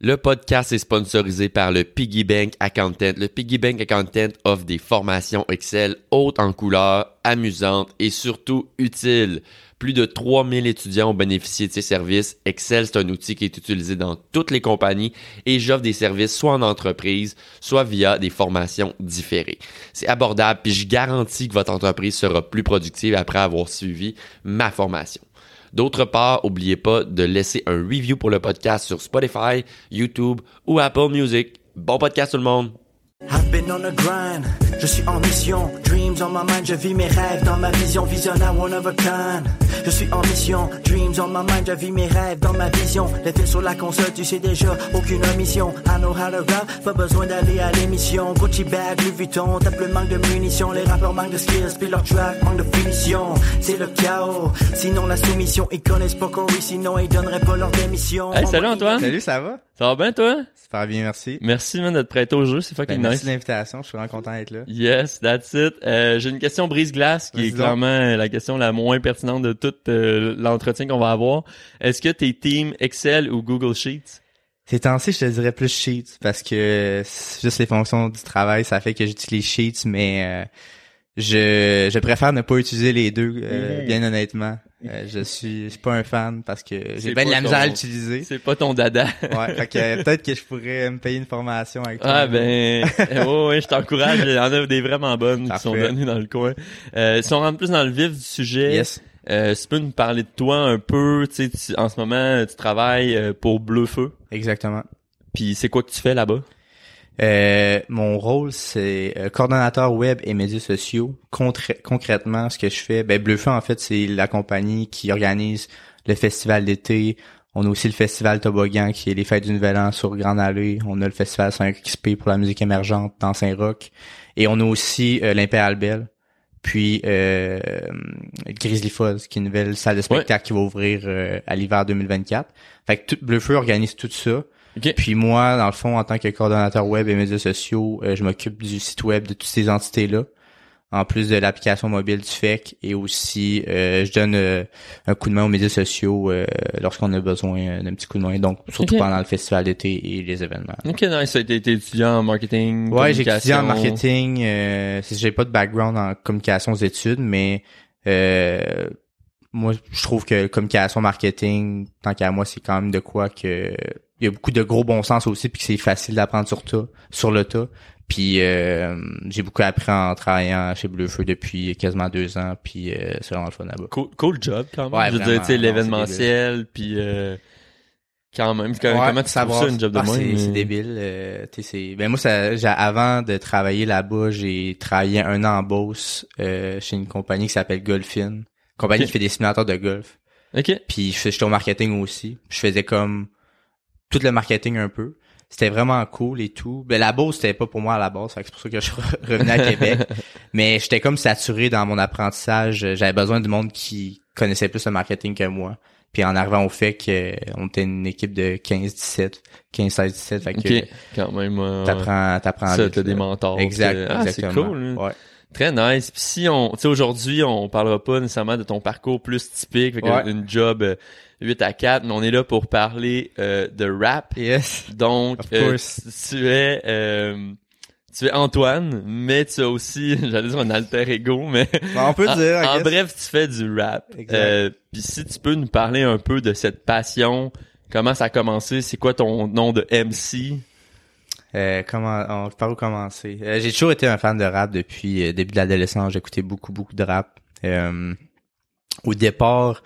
Le podcast est sponsorisé par le Piggy Bank Accountant. Le Piggy Bank Accountant offre des formations Excel hautes en couleurs, amusantes et surtout utiles. Plus de 3000 étudiants ont bénéficié de ces services. Excel, c'est un outil qui est utilisé dans toutes les compagnies et j'offre des services soit en entreprise, soit via des formations différées. C'est abordable puis je garantis que votre entreprise sera plus productive après avoir suivi ma formation. D'autre part, n'oubliez pas de laisser un review pour le podcast sur Spotify, YouTube ou Apple Music. Bon podcast tout le monde! I've been on a grind, je suis en mission, dreams on my mind, je vis mes rêves dans ma vision, visionnaire one of a kind. Je suis en mission, dreams on my mind, je vis mes rêves dans ma vision. Les fils sur la console, tu sais déjà, aucune omission. I know how to rap, pas besoin d'aller à l'émission. Gucci bag, Louis Vuitton, tape le manque de munitions. Les rappeurs manquent de skills, puis leur track manque de finition. C'est le chaos, sinon la soumission, ils connaissent pas Corey, sinon ils donneraient pas leur démission. Hey, salut Antoine! Salut, ça va? Ça va bien toi? Super bien, merci. Merci man de te prêter au jeu, c'est fucking Nice. merci de l'invitation, je suis vraiment content d'être là. Yes, that's it. Euh, J'ai une question brise-glace qui est clairement la question la moins pertinente de tout euh, l'entretien qu'on va avoir. Est-ce que t'es team Excel ou Google Sheets? Ces temps-ci, je te dirais plus Sheets parce que c'est juste les fonctions du travail, ça fait que j'utilise Sheets, mais euh, je, je préfère ne pas utiliser les deux, euh, Mhm. bien honnêtement. Euh, je suis, je suis pas un fan parce que j'ai bien de la misère à l'utiliser. C'est pas ton dada. Ouais, fait que peut-être que je pourrais me payer une formation avec toi. Ah ben, euh, ouais, je t'encourage. Il y en a des vraiment bonnes qui sont données dans le coin. Euh, si on rentre plus dans le vif du sujet, Yes. euh, si tu peux nous parler de toi un peu, tu sais, tu- en ce moment, tu travailles euh, pour Bleu Feu. Exactement. Puis c'est quoi que tu fais là-bas? Euh, mon rôle, c'est euh, coordonnateur web et médias sociaux. Concrè- concrètement, ce que je fais, ben Bleufeu, en fait, c'est la compagnie qui organise le festival d'été. On a aussi le festival Toboggan, qui est les fêtes du Nouvel An sur Grande Allée. On a le festival 5XP pour la musique émergente dans Saint-Roch. Et on a aussi euh, l'Impérial Bell. Puis euh, Grizzly Falls, qui est une nouvelle salle de spectacle qui va ouvrir euh, à l'hiver 2024. Fait que tout, Bleufeu organise tout ça. Ok. Puis moi, dans le fond, en tant que coordonnateur web et médias sociaux, euh, je m'occupe du site web de toutes ces entités-là, en plus de l'application mobile du FEC, et aussi euh, je donne euh, un coup de main aux médias sociaux euh, lorsqu'on a besoin d'un petit coup de main, donc surtout pendant le festival d'été et les événements. Ok, nice. T'as été étudiant en marketing. Ouais, j'ai étudié en marketing. Euh, j'ai pas de background en communication aux études, mais euh, moi, je trouve que communication marketing, tant qu'à moi, c'est quand même de quoi que il y a beaucoup de gros bon sens aussi, puis que c'est facile d'apprendre sur tas, sur le tas. Puis euh, j'ai beaucoup appris en travaillant chez Bleufeu depuis quasiment deux ans, puis euh, c'est vraiment le fun là-bas. Cool, cool job quand même. Ouais, je veux dire, l'événementiel, puis euh, quand même. Comment, Ouais, comment tu savoir- ça, une job de ah, moins? c'est, débile. euh, tu sais, c'est... Ben moi, ça, avant de travailler là-bas, j'ai travaillé un an en Beauce euh, chez une compagnie qui s'appelle Golfin. Compagnie qui fait des simulateurs de golf. Ok. Puis j'étais au marketing aussi. Je faisais comme tout le marketing un peu. C'était vraiment cool et tout. Ben la Beauce, c'était pas pour moi à la base. C'est pour ça que je suis re- revenu à Québec. Mais j'étais comme saturé dans mon apprentissage. J'avais besoin du monde qui connaissait plus le marketing que moi. Puis en arrivant au fait qu'on était une équipe de 15-17, 15-16-17, fait que Ok. Quand même. euh, t'apprends, t'apprends Ça, t'as des mentors. Exact, Ah, c'est exactement. cool. hein. Ouais. Très nice. Puis si on, tu sais, aujourd'hui, on parlera pas nécessairement de ton parcours plus typique, fait Ouais. une job euh, 8 à 4, mais on est là pour parler euh, de rap. Yes. Donc, euh, tu es, euh, tu es Antoine, mais tu as aussi, j'allais dire un alter ego, mais Bon, on peut en, dire, en bref, tu fais du rap. Exact. Euh, Puis si tu peux nous parler un peu de cette passion, comment ça a commencé, c'est quoi ton nom de MC? Euh, comment, on, par où commencer? Euh, j'ai toujours été un fan de rap depuis euh, début de l'adolescence. J'écoutais beaucoup, beaucoup de rap. Euh, au départ,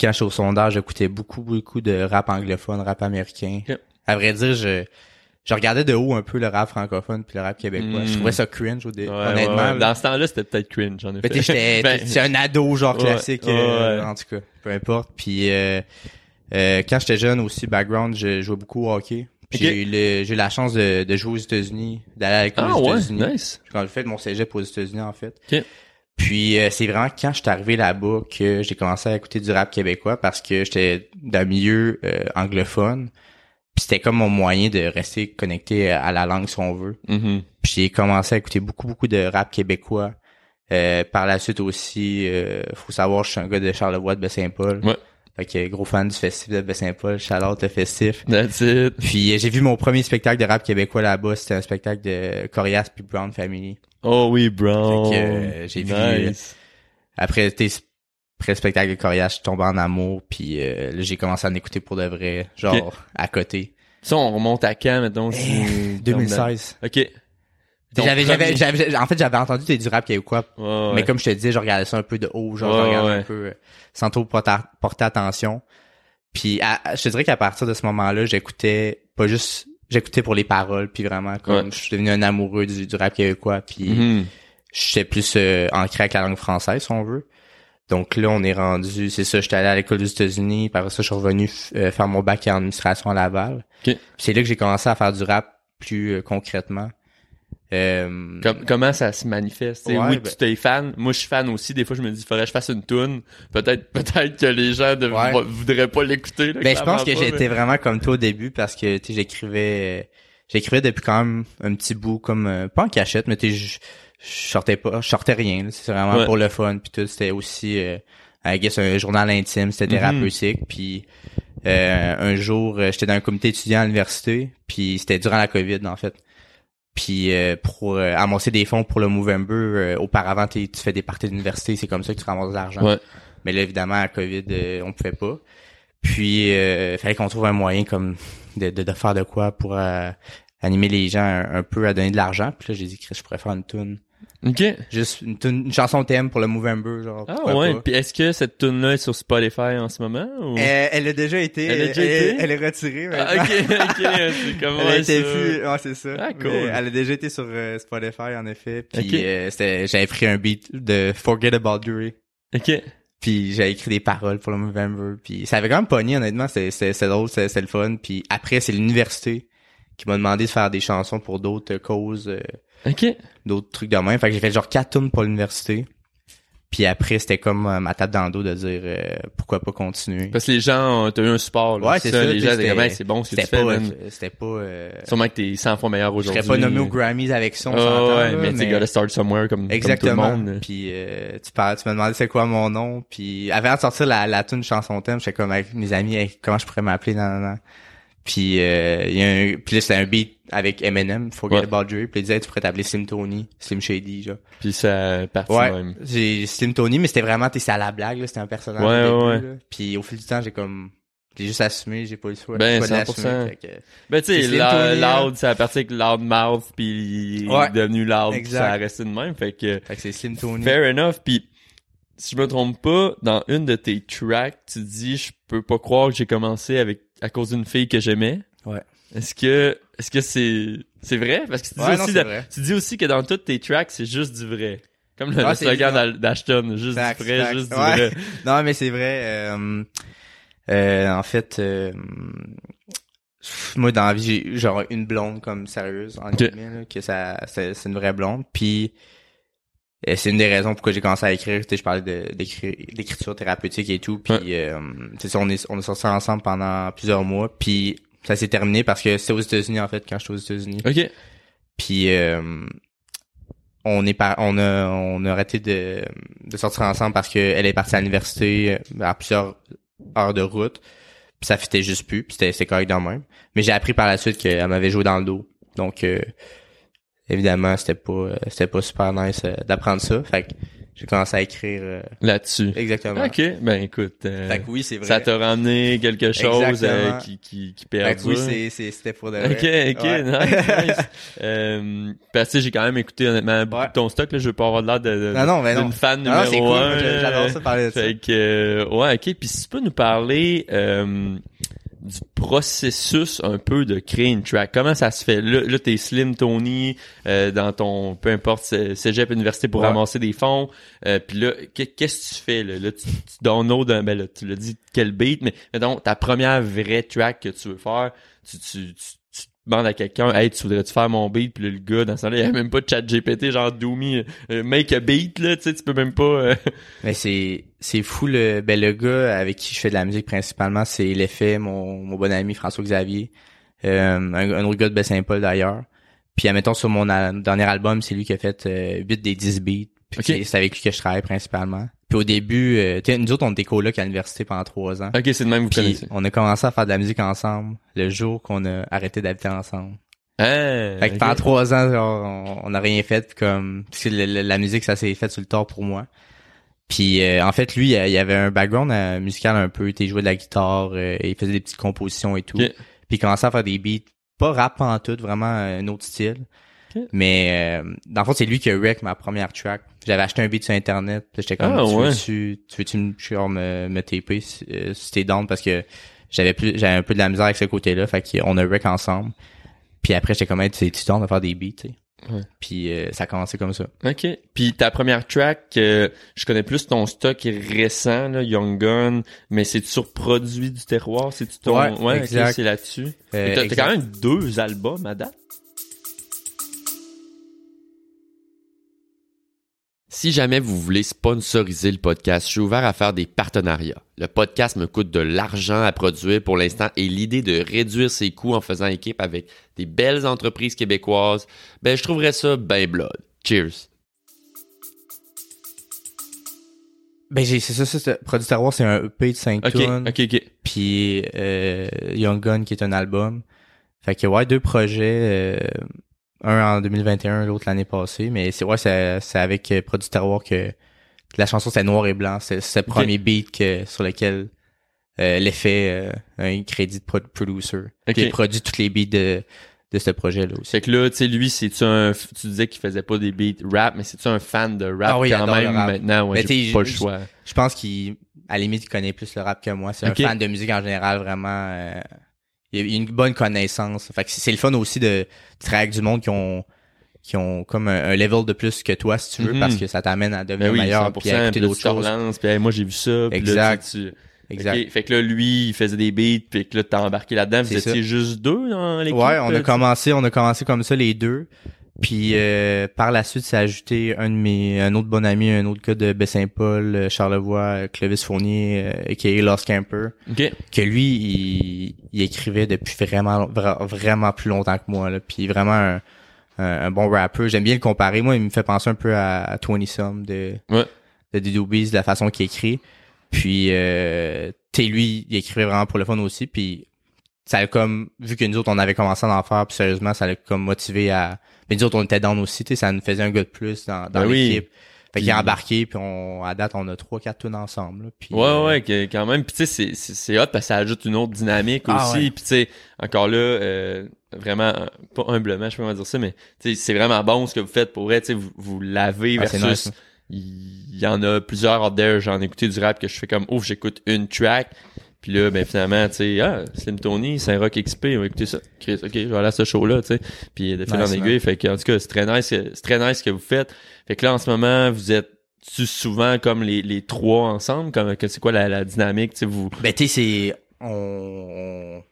quand j'étais au sondage, j'écoutais beaucoup, beaucoup de rap anglophone, rap américain. Ok. À vrai dire, je, je regardais de haut un peu le rap francophone puis le rap québécois. Je trouvais ça cringe au dé- Ouais, honnêtement. ouais. Dans ce temps-là, c'était peut-être cringe, j'en ai Ben, j'étais, Ben, c'est un ado genre classique, euh, en tout cas, peu importe. Puis euh, quand j'étais jeune aussi, background, je jouais beaucoup au hockey. Puis Ok. J'ai eu le- j'ai eu la chance de, de jouer aux États-Unis, d'aller à l'école Ah aux ouais, États-Unis. nice. Quand j'ai fait mon cégep aux États-Unis en fait. Ok. Puis euh, c'est vraiment quand je suis arrivé là-bas que j'ai commencé à écouter du rap québécois parce que j'étais d'un milieu euh, anglophone. Puis c'était comme mon moyen de rester connecté à la langue si on veut. Mhm. Puis j'ai commencé à écouter beaucoup, beaucoup de rap québécois. Euh, par la suite aussi, euh, faut savoir, je suis un gars de Charlevoix de Baie-Saint-Paul. Ouais. Fait que gros fan du festival de Saint-Paul, Charlotte le festif. That's it. Puis euh, j'ai vu mon premier spectacle de rap québécois là-bas, c'était un spectacle de Corias puis Brown Family. Oh oui, Brown. Fait que, euh, j'ai vu, Nice. Après, t'es après le spectacle de Corias, je suis tombé en amour, puis euh, là, j'ai commencé à en écouter pour de vrai, genre à côté. Ça, on remonte à quand, mettons? si- 2016. OK. J'avais, j'avais, j'avais, en fait, j'avais entendu du rap Ouais, ouais. mais comme je te disais, je regardais ça un peu de haut, genre Ouais, je regardais un peu euh, sans trop porter, porter attention. Puis à- je te dirais qu'à partir de ce moment-là, j'écoutais pas juste, j'écoutais pour les paroles, puis vraiment comme je suis devenu un amoureux du, du rap québécois, puis Mhm. j'étais plus euh, ancré avec la langue française, si on veut. Donc là, on est rendu, c'est ça, j'étais allé à l'école des États-Unis, par ça, je suis revenu euh, faire mon bac en administration à Laval. Ok. Puis c'est là que j'ai commencé à faire du rap plus euh, concrètement. Euh, Com- comment ça se manifeste? Ouais, oui, ben- tu t'es fan. Moi, je suis fan aussi. Des fois, je me dis, faudrait que je fasse une tune. Peut-être, peut-être que les gens ne Ouais. voudraient pas l'écouter. ben, je pense que j'étais vraiment comme toi au début parce que, tu j'écrivais, euh, j'écrivais depuis quand même un petit bout comme, euh, pas en cachette, mais tu je sortais pas, je sortais rien, c'est vraiment Ouais. pour le fun puis tout, c'était aussi, euh, I guess, un journal intime, c'était Mhm. thérapeutique puis euh, un jour, j'étais dans un comité étudiant à l'université puis c'était durant la COVID, en fait. Puis euh, pour euh, amasser des fonds pour le Movember, euh, auparavant tu fais des parties d'université, c'est comme ça que tu ramasses de l'argent. Ouais. Mais là, évidemment, à COVID, euh, on pouvait pas. Puis, euh, fallait qu'on trouve un moyen comme de, de, de faire de quoi pour euh, animer les gens un, un peu à donner de l'argent. Puis là, j'ai dit, Chris, je pourrais faire une tune. OK. Juste une, une chanson thème pour le Movember, genre. Ah ouais. pas. Puis est-ce que cette tune là est sur Spotify en ce moment? Ou... Euh, elle a déjà été. Elle a déjà été? elle est retirée. Ah, ok, ok. C'est comment Elle a été plus, ouais, c'est ça. Ah, cool. Mais elle a déjà été sur euh, Spotify, en effet. Puis, Ok. euh, c'était, j'avais pris un beat de Forget About Dre. Ok. Puis j'avais écrit des paroles pour le Movember. Puis ça avait quand même pogné, honnêtement. C'était, drôle, c'était, c'était le fun. Puis après, c'est l'université qui m'a demandé de faire des chansons pour d'autres causes, euh, Ok. d'autres trucs de même. Fait que j'ai fait genre quatre tunes pour l'université. Puis après, c'était comme euh, ma tape dans le dos de dire euh, pourquoi pas continuer. Parce que les gens, ont- t'as eu un support. Là. Ouais, c'est ça, Les gens disaient, c'était- Ben, c'est bon ce que tu C'était fais, euh, c'était pas, euh, Sûrement que t'es 100 fois meilleur je aujourd'hui. serais pas nommé aux Grammys avec ça, on s'entend, ouais, là, mais tu gotta start somewhere comme, Exactement. comme tout le monde. Puis euh, tu parles, tu me demandais c'est quoi mon nom. Puis avant de sortir la, la tune chanson thème, j'étais comme avec mes amis, comment je pourrais m'appeler nan, nan, nan. Puis euh, il y a un, puis là c'était un beat avec Eminem, Forget Ouais. About Dre. Puis il disait tu pourrais t'appeler Slim Tony, Slim Shady, genre. Puis ça partit Ouais, même. j'ai Slim Tony, mais c'était vraiment t'es à la blague, là, c'était un personnage. Ouais, au ouais, début, là. Puis au fil du temps, j'ai comme j'ai juste assumé, j'ai pas eu le choix. Ben, j'ai pas de 100%. l'assumer, fait que- Ben, tu sais, là. Loud, ça a parti avec Loudmouth, puis il est devenu Loud, puis ça a resté de même. Fait que, Fait que c'est Slim Tony. fair enough. Puis, si je me trompe pas, dans une de tes tracks, tu dis, je peux pas croire que j'ai commencé avec, à cause d'une fille que j'aimais. Ouais. Est-ce que, est-ce que c'est, c'est vrai? Parce que tu dis Ouais, aussi, c'est de- vrai. tu dis aussi que dans toutes tes tracks, c'est juste du vrai. Comme le, Ouais, le c'est slogan d'Ashton, juste Facts, du vrai, facts. juste du Ouais. vrai. Non, mais c'est vrai. euh, euh, en fait, euh, moi dans la vie, j'ai genre une blonde comme sérieuse en Ok. guillemets, là, que ça, c'est c'est une vraie blonde. Puis euh, c'est une des raisons pourquoi j'ai commencé à écrire. Tu sais, je parlais de- d'écriture thérapeutique et tout. Puis euh, tu sais, on est on est sortis ensemble pendant plusieurs mois. Puis ça s'est terminé parce que c'était aux États-Unis en fait quand j'étais aux États-Unis. Ok. Puis euh, on est par, on a on a arrêté de, de sortir ensemble parce que elle est partie à l'université euh, à plusieurs heures de route. Puis ça fitait juste plus, puis c'était c'est correct dans le même. Mais j'ai appris par la suite qu'elle m'avait joué dans le dos. Donc euh, évidemment, c'était pas euh, c'était pas super nice euh, d'apprendre ça. Fait que j'ai commencé à écrire euh, Là-dessus. exactement. Ok. Ben, écoute. euh, Fait que oui, c'est vrai. Ça t'a ramené quelque chose euh, qui, qui, qui Fait que perdure. oui, c'est c'était pour de Ok, vrai. ok, Ouais. nice, nice. euh, parce que j'ai quand même écouté honnêtement beaucoup Ouais. de ton stock, là, je veux pas avoir l'air de, de- Non, non, non. d'une fan Non, non, numéro c'est cool, j'adore ça parler de ça. Fait que, euh, ouais, ok. Puis si tu peux nous parler euh, du processus un peu de créer une track. Comment ça se fait? Là, là t'es Slim Tony euh, dans ton, peu importe, cé- cégep, université pour Ouais. ramasser des fonds. Euh, puis là, qu'est- qu'est-ce que tu fais? Là, là tu, tu downloads un, ben là, tu l'as dit, quel beat, mais mettons, ta première vraie track que tu veux faire, tu, tu, tu, tu demandes à quelqu'un, hey, tu voudrais-tu faire mon beat? Puis là, le gars, dans ce temps-là, il y a même pas de chat GPT, genre Doomy, euh, make a beat, là, tu sais, tu peux même pas... euh, Mais c'est c'est fou le ben le gars avec qui je fais de la musique principalement c'est l'effet mon mon bon ami François Xavier euh, un, un autre gars de Baie-Saint-Paul d'ailleurs puis admettons sur mon al- dernier album c'est lui qui a fait euh, 8 des 10 beats puis c'est- avec lui que je travaille principalement Puis au début, euh, nous autres, on était colocs à l'université pendant trois ans. Ok, c'est de même vous connaissez. on a commencé à faire de la musique ensemble le jour qu'on a arrêté d'habiter ensemble. Ah, Fait que pendant trois ans, genre, on- n'a rien fait comme que la musique ça s'est fait sur le tard pour moi. Puis euh, en fait lui, il avait un background euh, musical un peu, il jouait de la guitare, euh, il faisait des petites compositions et tout. Ok. Puis il commençait à faire des beats, pas rap en tout, vraiment euh, un autre style. Mais euh, dans le fond, c'est lui qui a wreck ma première track. J'avais acheté un beat sur internet, puis j'étais comme Ah, tu ouais. veux-tu tu veux-tu me, me, me taper si, euh, si t'es down parce que j'avais plus j'avais un peu de la misère avec ce côté-là, fait qu'on a wreck ensemble. Puis après j'étais comme hey, tu tu down de faire des beats, tu sais. Ouais. Puis euh, ça a commencé comme ça. OK. Puis ta première track, euh, je connais plus ton stock récent, là, Young Gun, mais c'est sur produit du terroir, c'est ton Ouais, ok, exact. c'est là-dessus. Euh, t'as, quand même deux albums à date? Si jamais vous voulez sponsoriser le podcast, je suis ouvert à faire des partenariats. Le podcast me coûte de l'argent à produire pour l'instant et l'idée de réduire ses coûts en faisant équipe avec des belles entreprises québécoises, ben je trouverais ça ben blood. Cheers. Ben j'ai c'est ça, ça Produit Terroir, c'est un EP de 5 OK, tunes. OK, OK. Puis euh, Young Gun qui est un album. Fait que ouais, deux projets, euh, un en 2021, l'autre l'année passée, mais c'est ouais, c'est c'est avec euh, Produit Terroir que la chanson c'est noir et blanc, c'est c'est le premier beat que sur lequel euh, l'effet euh, un crédit de pro- producer. Ok. Puis il produit tous les beats de de ce projet là aussi. C'est que là, tu sais, lui, c'est-tu un, tu disais qu'il faisait pas des beats rap, mais c'est-tu un fan de rap Ah oui, il quand adore même le rap. maintenant? Ouais, Mais j'ai pas le je- choix. Je pense qu'il à la limite il connaît plus le rap que moi, c'est Ok. un fan de musique en général vraiment euh, il il a une bonne connaissance. Fait que c'est le fun aussi de, de travailler avec du monde qui ont qui ont comme un, un level de plus que toi si tu veux Mhm. parce que ça t'amène à devenir Ben oui, meilleur 100%, puis à écouter d'autres choses. puis hey, moi, j'ai vu ça, puis là, Exact. tu- tu- Exact. Fait que là, lui, il faisait des beats, puis que là, t'as embarqué là-dedans, vous étiez juste deux dans l'équipe? Ouais, on euh, a commencé, on a commencé comme ça les deux. Puis euh, par la suite, a ajouté un de mes un autre bon ami, un autre gars de Baie-Saint-Paul, euh, Charlevoix, euh, Clovis Fournier, euh, aka Lost Camper, Ok. que lui, il, il écrivait depuis vraiment vra- vraiment plus longtemps que moi. Là. Puis vraiment un, un, un bon rappeur. J'aime bien le comparer. Moi, il me fait penser un peu à, à 20 Some de, Ouais. de de la façon qu'il écrit. Puis euh, sais, lui, il écrivait vraiment pour le fun aussi. Puis ça a comme, vu que nous autres, on avait commencé à en faire, puis sérieusement, ça l'a comme motivé à... Mais nous autres, on était down aussi, tu sais, ça nous faisait un gars de plus dans, dans Ben oui. l'équipe. Fait qu'il a embarqué, puis on, à date, on a trois, quatre tunes ensemble. là. Puis, Ouais, euh, ouais, que- quand même. Puis tu sais, c'est- c'est hot parce que ça ajoute une autre dynamique Ah, aussi. ouais. Puis tu sais, encore là, euh, vraiment, pas humblement, je sais pas dire ça, mais tu sais, c'est vraiment bon ce que vous faites pour vrai. Tu sais, vous, vous l'avez Ah, c'est versus... nice, hein. il y en a plusieurs out there, j'en ai écouté du rap que je fais comme, ouf, j'écoute une track. Puis là, ben finalement, tu sais, ah, Slim Tony, Saint-Rock XP, on va écouter ça. Chris, ok, je vais aller à ce show-là, tu sais. Puis de fil Nice, en aiguille, fait que, en tout cas, c'est très nice, c'est très nice ce que vous faites. Fait que là, en ce moment, vous êtes tu souvent comme les, les trois ensemble, comme que c'est quoi la, la dynamique, tu sais, vous? Ben, tu sais, c'est... On,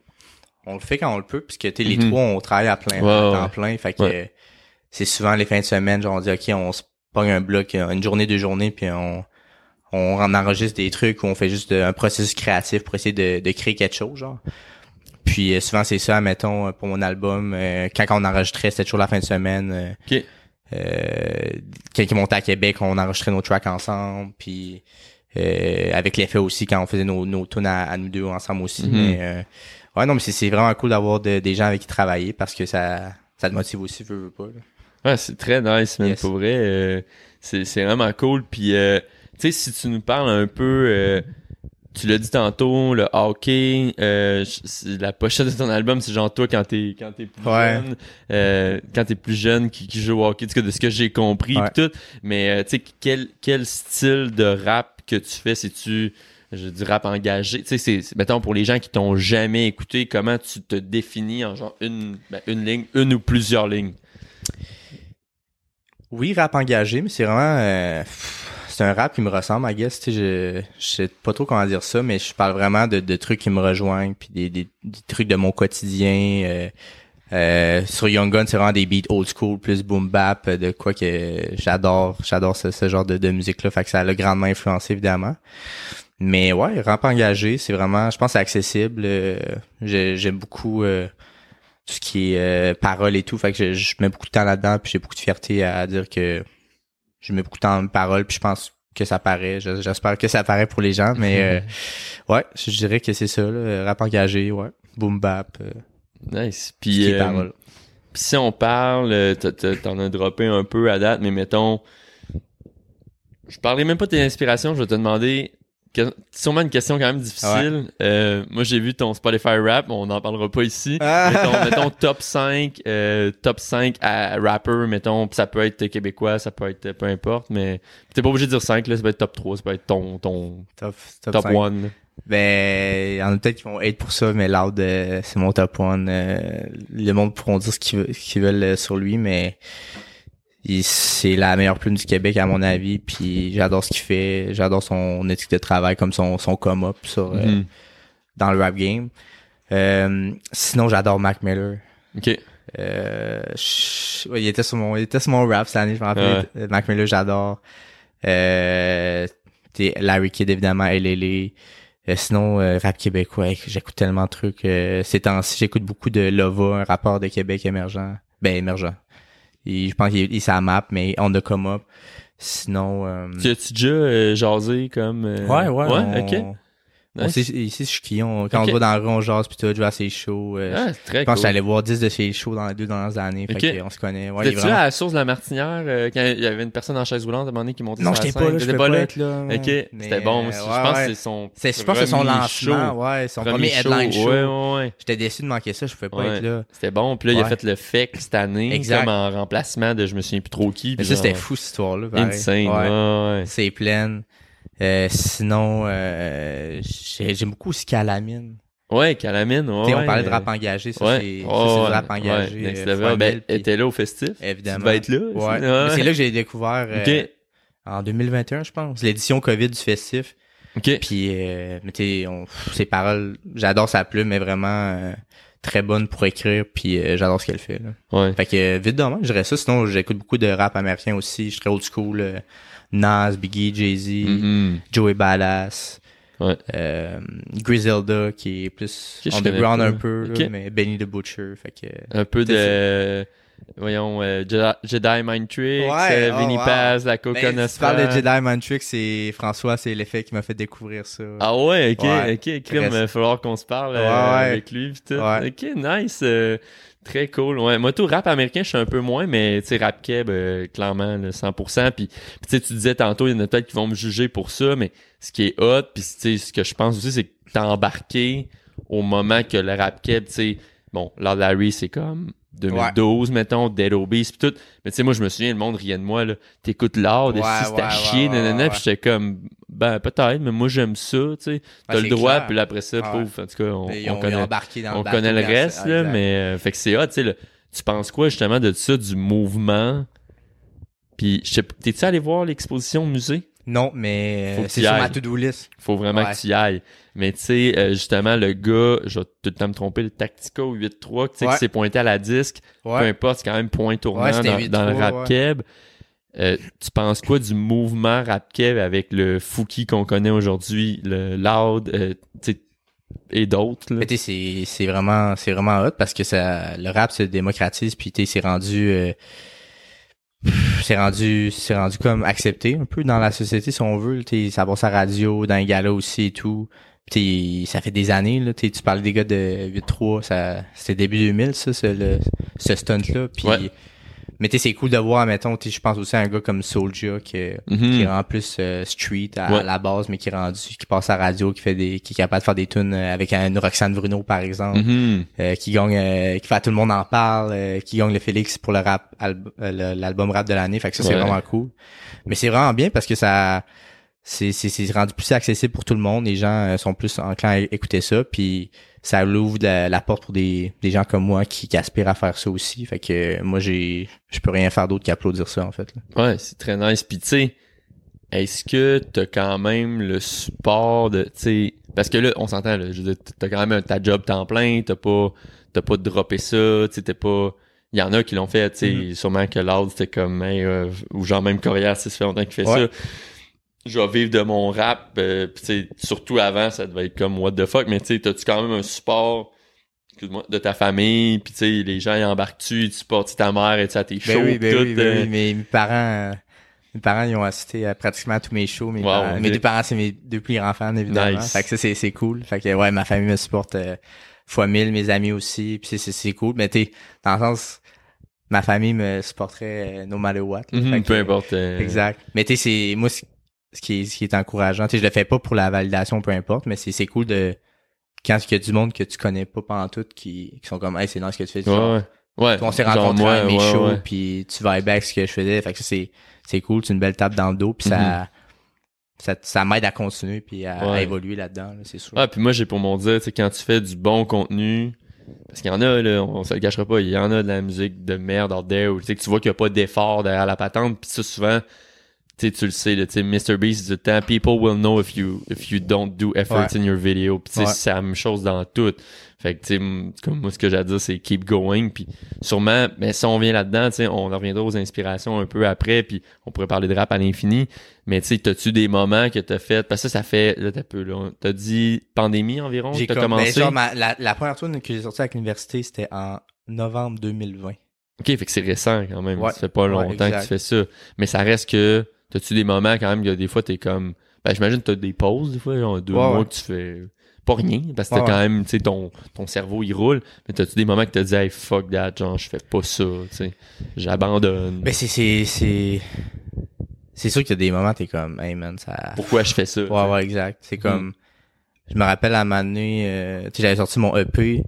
on, on le fait quand on le peut, puisque, tu sais, les Mhm. trois, on travaille à plein, ouais. temps plein. Fait que Ouais. c'est souvent les fins de semaine, genre, on dit, OK, on se pogne un bloc, une journée, deux journées, puis on, on en enregistre des trucs où on fait juste de- un processus créatif pour essayer de, de créer quelque chose, genre. Puis euh, souvent, c'est ça, mettons, euh, pour mon album, euh, quand on enregistrait, c'était toujours la fin de semaine. euh, Ok. euh, quand ils montaient à Québec, on enregistrait nos tracks ensemble, puis euh, avec l'effet aussi quand on faisait nos, nos tunes à, à nous deux ensemble aussi. Mhm. Mais euh, ouais, non, mais c'est, vraiment cool d'avoir de- des gens avec qui travailler parce que ça, ça te motive aussi, veux, veux pas. là. Ouais, c'est très nice, man, Yes. pour vrai. euh, c'est, c'est vraiment cool. Puis, euh, sais, si tu nous parles un peu, euh, tu l'as dit tantôt, le hockey, euh, la pochette de ton album, c'est genre toi quand t'es quand t'es plus Ouais. jeune, euh, quand t'es plus jeune qui, qui joue au hockey, de ce que j'ai compris Ouais. pis tout. Mais tu sais, quel quel style de rap que tu fais, si tu je dis rap engagé, tu sais, c'est, c'est- mettons pour les gens qui t'ont jamais écouté, comment tu te définis en genre une ben, une ligne, une ou plusieurs lignes? Oui, rap engagé, mais c'est vraiment... euh, pff, c'est un rap qui me ressemble, I guess. Tu sais, je, je sais pas trop comment dire ça, mais je parle vraiment de, de trucs qui me rejoignent, puis des, des, des trucs de mon quotidien. euh, euh, sur Young Gun, c'est vraiment des beats old school, plus boom bap, de quoi que j'adore. J'adore ce, genre de, de musique-là, fait que ça l'a grandement influencé, évidemment. Mais ouais, rap engagé, c'est vraiment, je pense, accessible. euh, j'ai- J'aime beaucoup euh, tout ce qui est euh, paroles et tout, fait que je, je mets beaucoup de temps là-dedans, puis j'ai beaucoup de fierté à dire que je mets beaucoup de temps en paroles, puis je pense que ça paraît. Je- J'espère que ça paraît pour les gens, mais euh, ouais, je dirais que c'est ça, là, rap engagé, ouais. Boom bap, euh, Nice. ce Puis, euh, parole. puis si on parle, euh, t'en as droppé un peu à date, mais mettons, je parlais même pas de tes inspirations, je vais te demander que- sûrement une question quand même difficile. Euh, moi, j'ai vu ton Spotify rap, on n'en parlera pas ici. Ah! mettons, mettons top 5, euh, top 5 à rapper, mettons, pis ça peut être québécois, ça peut être peu importe, mais t'es pas obligé de dire 5, là, ça peut être top 3, ça peut être ton, ton Top, top, top cinq. 1. Ben, il y en a peut-être qui vont être pour ça, mais Loud, euh, c'est mon top one. Euh, le monde pourront dire ce qu'ils veulent, sur lui, mais c'est la meilleure plume du Québec à mon avis. Puis j'adore ce qu'il fait, j'adore son éthique de travail, comme son son come up sur euh, Mhm. dans le rap game. Euh, sinon, j'adore Mac Miller. Ok. Euh, je- ouais, il était sur mon, il était sur mon rap cette année, je me rappelle. Euh, Mac Miller, j'adore. Euh, Larry Kidd, évidemment, LLA. Euh, sinon, euh, rap québécois, ouais, j'écoute tellement de trucs. Euh, ces temps-ci, j'écoute beaucoup de Lova, un rapport de Québec émergent. Ben, émergent. Et je pense qu'il il sa map, mais on a come up. Sinon, euh, Tu as-tu déjà euh, jasé comme... euh, ouais, ouais. Ouais, on- ok. On Nice. sait, ici, je suis qui, on, quand Ok. on voit dans le rue, on jase, pis tout, je vais à ses shows. euh, Ah, c'est très je pense que cool. j'allais voir 10 de ses shows dans les deux dernières années. Ok. Fait qu'on se connaît. Ouais, T'étais-tu vraiment- à la source de la Martinière euh, quand il y avait une personne en chaise roulante à un moment donné qui montait Non, sur la j'étais pas scène? là, je T'étais peux pas là? Ok, Mais, c'était bon aussi. je ouais, pense ouais. que c'est son C'est, je pense que c'est son lancement, show. ouais, son Premier premier, show, headline show. Ouais, ouais, ouais. J'étais déçu de manquer ça, je pouvais pas Ouais. être là. C'était bon. Puis là, il a Ouais. fait le FEC cette année, comme en remplacement de je me souviens plus trop qui. Mais puis ça, c'était fou, cette histoire-là. Insane, Ouais. ouais, ouais. C'est pleine. Euh, sinon, euh, j'ai- j'aime beaucoup aussi Calamine. Ouais, Calamine, ouais. Tu sais, on ouais, parlait de rap engagé, ça, ouais. c'est, Ouais, ouais, du rap ouais, engagé. Next euh, level. Ben, puis- était là au festif. évidemment. Tu devais être là. Ouais. C'est là que j'ai découvert, euh, en 2021, je pense, l'édition COVID du festif. Ok. Puis, euh, mais t'sais, on- pff, ses paroles, j'adore sa plume, mais vraiment euh, très bonne pour écrire, puis j'adore ce qu'elle fait. Là. Ouais. Fait que vite demain, je dirais ça. Sinon, j'écoute beaucoup de rap américain aussi. Je suis très old school. Euh, Nas, Biggie, Jay-Z, Mhm. Joey Ouais. euh, Griselda, qui est plus Ok, je underground un peu, là, mais Benny the Butcher. Fait que Un peu de. Voyons, euh, Jedi, Mind Tricks, Ouais, euh, oh, Vinnie wow. Paz, la Ben, Coconut si tu parles de Jedi Mind Trick, c'est François, c'est l'effet qui m'a fait découvrir ça. Ah ouais, ok, Ouais. ok, crime, il va falloir qu'on se parle euh, Ouais, avec lui pis tout. Ouais. Ok, nice, euh, très cool. Ouais, moi tout rap américain, je suis un peu moins, mais tu sais rap keb, euh, clairement, là, 100%. Puis tu tu disais tantôt, il y en a peut-être qui vont me juger pour ça, mais ce qui est hot, puis tu sais, ce que je pense aussi, c'est que t'as embarqué au moment que le rap keb, tu sais, bon, Lord Larry, c'est comme 2012, mettons, Dead Obese pis tout. Mais tu sais, moi, je me souviens, le monde riait de moi, là. T'écoutes Loud, et Ouais, si ouais, chier, nanana, pis j'étais comme, ben, peut-être, mais moi, j'aime ça, tu sais. T'as Ouais, le droit, puis après ça, pouf, en tout cas, on, on connaît, dans on le connaît le reste, là, mais, euh, fait que c'est hot, tu sais. Tu penses quoi, justement, de ça, du mouvement? Puis, je sais pas, t'es-tu allé voir l'exposition au musée? Non, mais euh, c'est sur ma to-do list. Faut vraiment Ouais. que tu y ailles. Mais tu sais, euh, justement, le gars, je vais tout le temps me tromper, le Tactico 8.3, tu sais, Ouais. qui s'est pointé à la disque, peu importe, c'est quand même point tournant dans, 8-3, dans le rap keb. Euh, tu penses quoi du mouvement rap keb avec le Fouki qu'on connaît aujourd'hui, le Loud, euh, tu sais, et d'autres, là? C'est c'est vraiment c'est vraiment hot parce que ça le rap se démocratise puis tu sais, c'est rendu euh, c'est rendu c'est rendu comme accepté un peu dans la société si on veut, ça passe à radio, dans les galas aussi et tout. Sais, ça fait des années là, tu parlais des gars de 8-3, ça c'était début 2000 ça ce le, ce stunt là puis. Mais tu sais, c'est cool de voir mettons, je pense aussi à un gars comme Soulja qui Mhm. qui est en plus euh, street à, Ouais. la base mais qui est rendu qui passe à la radio qui fait des qui est capable de faire des tunes euh, avec un Roxane Bruno par exemple Mhm. euh, qui gagne euh, qui fait tout le monde en parle euh, qui gagne le Félix pour le rap euh, l'album rap de l'année fait que ça c'est Ouais. vraiment cool mais c'est vraiment bien parce que ça c'est c'est c'est rendu plus accessible pour tout le monde les gens euh, sont plus enclins à écouter ça puis ça ouvre la, la porte pour des, des gens comme moi qui, qui aspirent à faire ça aussi fait que moi j'ai je peux rien faire d'autre qu'applaudir ça en fait là. Ouais, c'est très nice. Puis tu sais, est-ce que t'as quand même le support de, tu sais, parce que là, on s'entend, là, je veux dire, t'as quand même un- ta job temps plein, t'as pas, t'as pas droppé ça, t'es pas, il y en a qui l'ont fait, tu sais, Mhm. sûrement que l'autre c'était comme, hey, euh, ou genre même Corias, ça fait longtemps qu'il fait Ouais. ça. Je vais vivre de mon rap, euh, pis tu surtout avant, ça devait être comme what the fuck, mais tu sais, t'as-tu quand même un support excuse-moi, de ta famille, puis tu sais, les gens ils embarquent-tu, tu supportes ta mère, et tu à tes shows, Ben oui, ben tout, oui, ben euh, oui, mes, mes parents, euh, Mes parents, ils ont assisté à pratiquement tous mes shows. Mes, Wow, parents- ok. mes deux parents, c'est mes deux plus grands fans, évidemment. Nice. Fait que ça, c'est, c'est cool. Fait que, ouais, ma famille me supporte euh, fois mille, mes amis aussi. Puis c'est, c'est, cool. Mais t'es, dans le sens, ma famille me supporterait euh, no matter what. là. Mhm, Fait que, peu importe. Exact. Mais tu sais, c'est moi ce qui est, ce qui est encourageant. Tu sais, je le fais pas pour la validation, peu importe, mais c'est c'est cool de quand il y a du monde que tu connais pas pendant tout qui, qui sont comme hey c'est dans ce que tu fais. Ouais, Genre, ouais. Ouais. On s'est rencontrés à mes ouais, shows, puis tu vibes avec ce que je faisais. Fait que ça, c'est c'est cool, c'est une belle tape dans le dos, puis ça ça ça m'aide à continuer puis à, évoluer là-dedans, là, c'est sûr. Ah, puis moi, j'ai pour mon dire, tu sais, quand tu fais du bon contenu, parce qu'il y en a, là, on se le cachera pas, il y en a de la musique de merde out there, où tu sais, que tu vois qu'il n'y a pas d'effort derrière la patente, puis ça, souvent, tu sais, tu le sais, là, Mr. Beast, du temps, people will know if you, if you don't do efforts Ouais. in your video, puis Ouais. c'est la même chose dans tout. Fait que, tu comme moi, ce que j'ai à dire, c'est keep going, puis sûrement, mais si on vient là-dedans, tu on reviendra aux inspirations un peu après, puis on pourrait parler de rap à l'infini, mais tu sais, t'as-tu des moments que t'as fait, parce que ça, ça fait, là, t'as peu, là, t'as dit pandémie environ, J'ai t'as comme, ben, commencé? genre, ma- la, la première tune que j'ai sortie avec l'université, c'était en novembre 2020. Ok, fait que c'est récent quand même. Ouais. Ça fait pas longtemps que tu fais ça. Mais ça reste que, t'as-tu des moments quand même que des fois t'es comme, ben j'imagine que t'as des pauses des fois, genre deux Ouais, mois ouais. que tu fais pas rien, parce que t'as Ouais, quand même, tu sais, ton, ton cerveau il roule. Mais t'as-tu des moments que t'as dit, hey fuck that, genre je fais pas ça, tu sais, j'abandonne. Ben c'est c'est c'est c'est sûr qu'il y a des moments t'es comme hey man ça Pourquoi je fais ça? ouais ouais exact c'est comme je me rappelle à un moment donné euh, tu sais j'avais sorti mon EP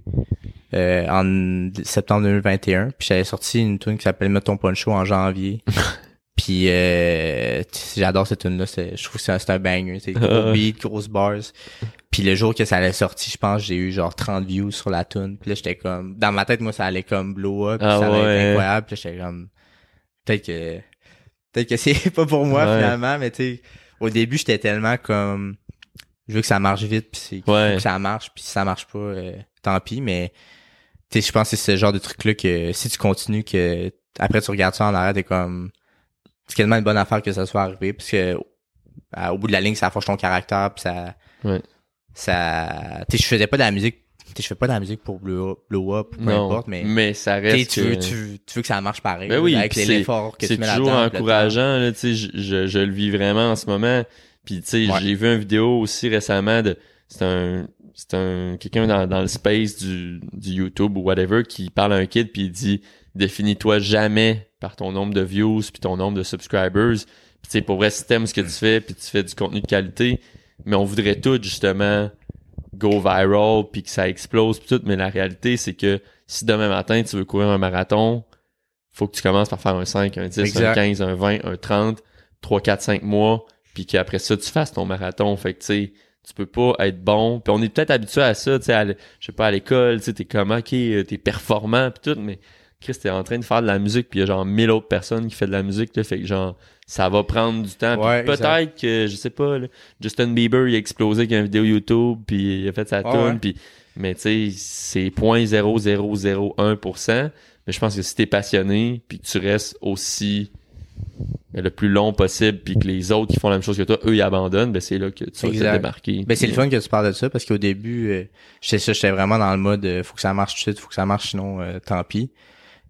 euh, en septembre 2021 puis j'avais sorti une tune qui s'appelle Mets ton poncho en janvier puis euh, j'adore cette tune là je trouve que c'est un, banger c'est gros beat grosses bars puis le jour que ça allait sorti je pense j'ai eu genre 30 views sur la tune puis là j'étais comme dans ma tête moi ça allait comme blow up puis Ah ça allait ouais. être incroyable puis là, j'étais comme peut-être que peut-être que c'est pas pour moi Ouais. finalement mais tu sais au début j'étais tellement comme je veux que ça marche vite puis c'est Ouais. que ça marche puis si ça marche pas euh, tant pis mais tu sais je pense que c'est ce genre de truc là que si tu continues que après tu regardes ça en arrière t'es comme c'est quasiment une bonne affaire que ça soit arrivé parce que au bout de la ligne ça forge ton caractère puis ça Ouais. ça tu je faisais pas de la musique je fais pas de la musique pour blow up, blow up ou peu non, importe mais ça tu sais, reste tu veux, que- tu, veux que ça marche pareil. Ben oui, avec l'effort que c'est tu mets toujours là-dedans. puis le encourageant là je, je, je le vis vraiment en ce moment puis tu sais Ouais. j'ai vu une vidéo aussi récemment de c'est un c'est un quelqu'un dans, dans le space du, du YouTube ou whatever qui parle à un kid puis il dit définis-toi jamais par ton nombre de views puis ton nombre de subscribers puis tu sais pour vrai si t'aimes ce que tu fais puis tu fais du contenu de qualité mais on voudrait tout justement go viral puis que ça explose puis tout mais la réalité c'est que si demain matin tu veux courir un marathon faut que tu commences par faire un 5, un 10, un Exact. 15, un 20, un 30, 3, 4, 5 mois, puis qu'après ça, tu fasses ton marathon. Fait que, tu sais, tu peux pas être bon. Puis on est peut-être habitué à ça, tu sais, je sais pas, à l'école, tu sais, t'es comme, OK, euh, t'es performant, puis tout, mais Chris, t'es en train de faire de la musique, puis il y a genre mille autres personnes qui font de la musique, là, fait que genre, ça va prendre du temps. Ouais, peut-être que, je sais pas, là, Justin Bieber, il a explosé avec une vidéo YouTube, puis il a fait sa Ouais, tune, ouais. puis mais tu sais, c'est 0.0001%. Mais je pense que si t'es passionné, puis tu restes aussi le plus long possible, puis que les autres qui font la même chose que toi, eux, ils abandonnent, ben c'est là que tu vas te démarquer. Ben, c'est le fun que tu parles de ça parce qu'au début, euh, j'étais ça, j'étais vraiment dans le mode euh, faut que ça marche tout de suite, faut que ça marche sinon euh, tant pis.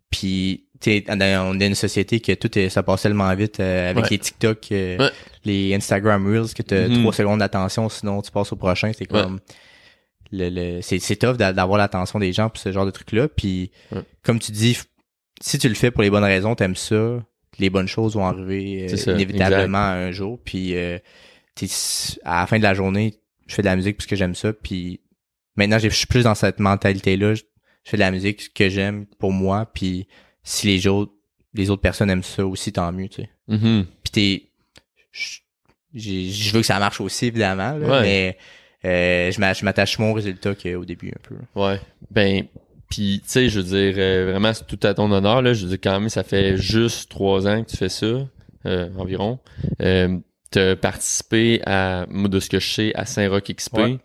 Puis tu on est une société que tout est, ça passe tellement vite euh, avec Ouais. les TikTok, euh, Ouais. les Instagram Reels que t'as Mhm. trois secondes d'attention sinon tu passes au prochain. C'est Ouais. comme le, le c'est c'est tough d'a- d'avoir l'attention des gens pour ce genre de truc là. Puis comme tu dis, si tu le fais pour les bonnes raisons, t'aimes ça, les bonnes choses vont arriver euh, ça, inévitablement un jour. Puis euh, à la fin de la journée, je fais de la musique parce que j'aime ça. Puis maintenant, je suis plus dans cette mentalité-là. Je, je fais de la musique que j'aime pour moi. Puis si les autres, les autres personnes aiment ça aussi, tant mieux, tu sais. mhm. Puis t'es, je, veux que ça marche aussi, évidemment, là, Ouais. mais euh, je m'a- je m'attache moins au résultat qu'au début, un peu. Ouais. Ben, puis tu sais, je veux dire, euh, vraiment, c'est tout à ton honneur, là. Je veux dire, quand même, ça fait juste trois ans que tu fais ça, euh, environ. Euh, t'as participé à, moi, de ce que je sais, à Saint-Roch XP. Ouais.